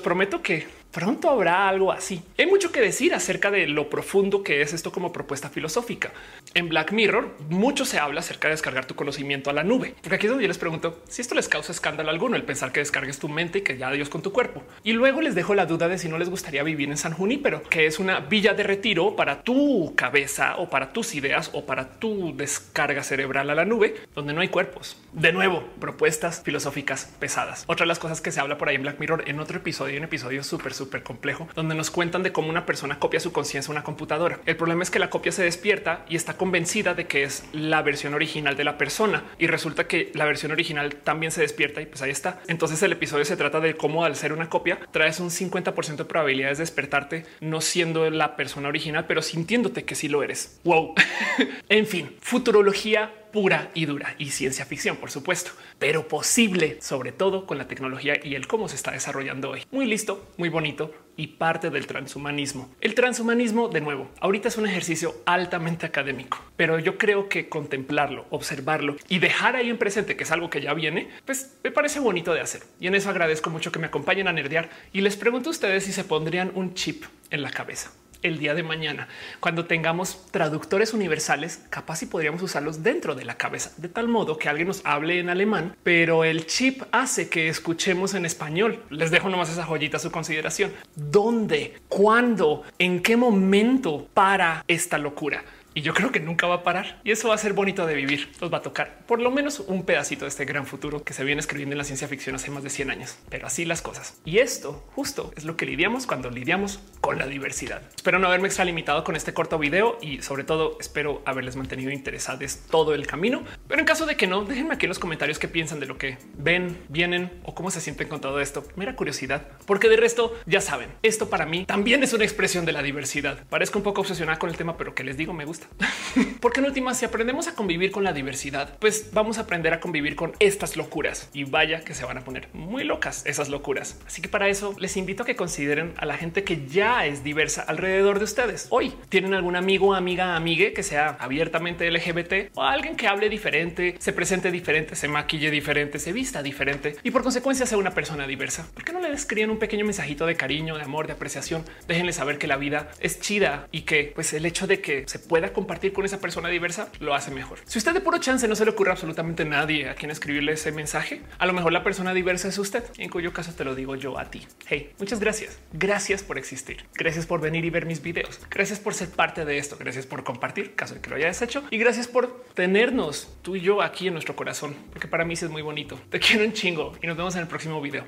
prometo que pronto habrá algo así. Hay mucho que decir acerca de lo profundo que es esto como propuesta filosófica. En Black Mirror mucho se habla acerca de descargar tu conocimiento a la nube, porque aquí es donde yo les pregunto si esto les causa escándalo alguno, el pensar que descargues tu mente y que ya Dios con tu cuerpo. Y luego les dejo la duda de si no les gustaría vivir en San Junípero, que es una villa de retiro para tu cabeza o para tus ideas o para tu descarga cerebral a la nube, donde no hay cuerpos. De nuevo, propuestas filosóficas pesadas. Otra de las cosas que se habla por ahí en Black Mirror en otro episodio, un episodio súper, súper complejo, donde nos cuentan de cómo una persona copia su conciencia a una computadora. El problema es que la copia se despierta y está convencida de que es la versión original de la persona y resulta que la versión original también se despierta y pues ahí está. Entonces el episodio se trata de cómo al ser una copia traes un 50% de probabilidades de despertarte no siendo la persona original, pero sintiéndote que sí lo eres. Wow. en fin, futurología pura y dura y ciencia ficción, por supuesto, pero posible, sobre todo con la tecnología y el cómo se está desarrollando hoy. Muy listo, muy bonito y parte del transhumanismo. El transhumanismo, de nuevo, ahorita es un ejercicio altamente académico, pero yo creo que contemplarlo, observarlo y dejar ahí en presente que es algo que ya viene, pues me parece bonito de hacer. Y en eso agradezco mucho que me acompañen a nerdear y les pregunto a ustedes si se pondrían un chip en la cabeza el día de mañana, cuando tengamos traductores universales, capaz y podríamos usarlos dentro de la cabeza, de tal modo que alguien nos hable en alemán, pero el chip hace que escuchemos en español. Les dejo nomás esa joyita a su consideración. ¿Dónde? ¿Cuándo? ¿En qué momento para esta locura? Y yo creo que nunca va a parar y eso va a ser bonito de vivir. Nos va a tocar por lo menos un pedacito de este gran futuro que se viene escribiendo en la ciencia ficción hace más de 100 años, pero así las cosas. Y esto justo es lo que lidiamos cuando lidiamos con la diversidad. Espero no haberme extralimitado con este corto video y sobre todo espero haberles mantenido interesados todo el camino. Pero en caso de que no, déjenme aquí en los comentarios qué piensan de lo que ven, vienen o cómo se sienten con todo esto. Mera curiosidad, porque de resto ya saben, esto para mí también es una expresión de la diversidad. Parezco un poco obsesionada con el tema, pero que les digo, me gusta Porque en última, si aprendemos a convivir con la diversidad, pues vamos a aprender a convivir con estas locuras y vaya que se van a poner muy locas esas locuras. Así que para eso les invito a que consideren a la gente que ya es diversa alrededor de ustedes. Hoy tienen algún amigo, amiga, amigue que sea abiertamente LGBT o alguien que hable diferente, se presente diferente, se maquille diferente, se vista diferente y por consecuencia sea una persona diversa. ¿Por qué no le escriben un pequeño mensajito de cariño, de amor, de apreciación? Déjenle saber que la vida es chida y que pues el hecho de que se pueda compartir con esa persona diversa lo hace mejor. Si usted de puro chance no se le ocurre absolutamente nadie a quien escribirle ese mensaje, a lo mejor la persona diversa es usted, en cuyo caso te lo digo yo a ti. Hey, muchas gracias. Gracias por existir. Gracias por venir y ver mis videos. Gracias por ser parte de esto. Gracias por compartir, caso de que lo hayas hecho. Y gracias por tenernos tú y yo aquí en nuestro corazón, porque para mí es muy bonito. Te quiero un chingo y nos vemos en el próximo video.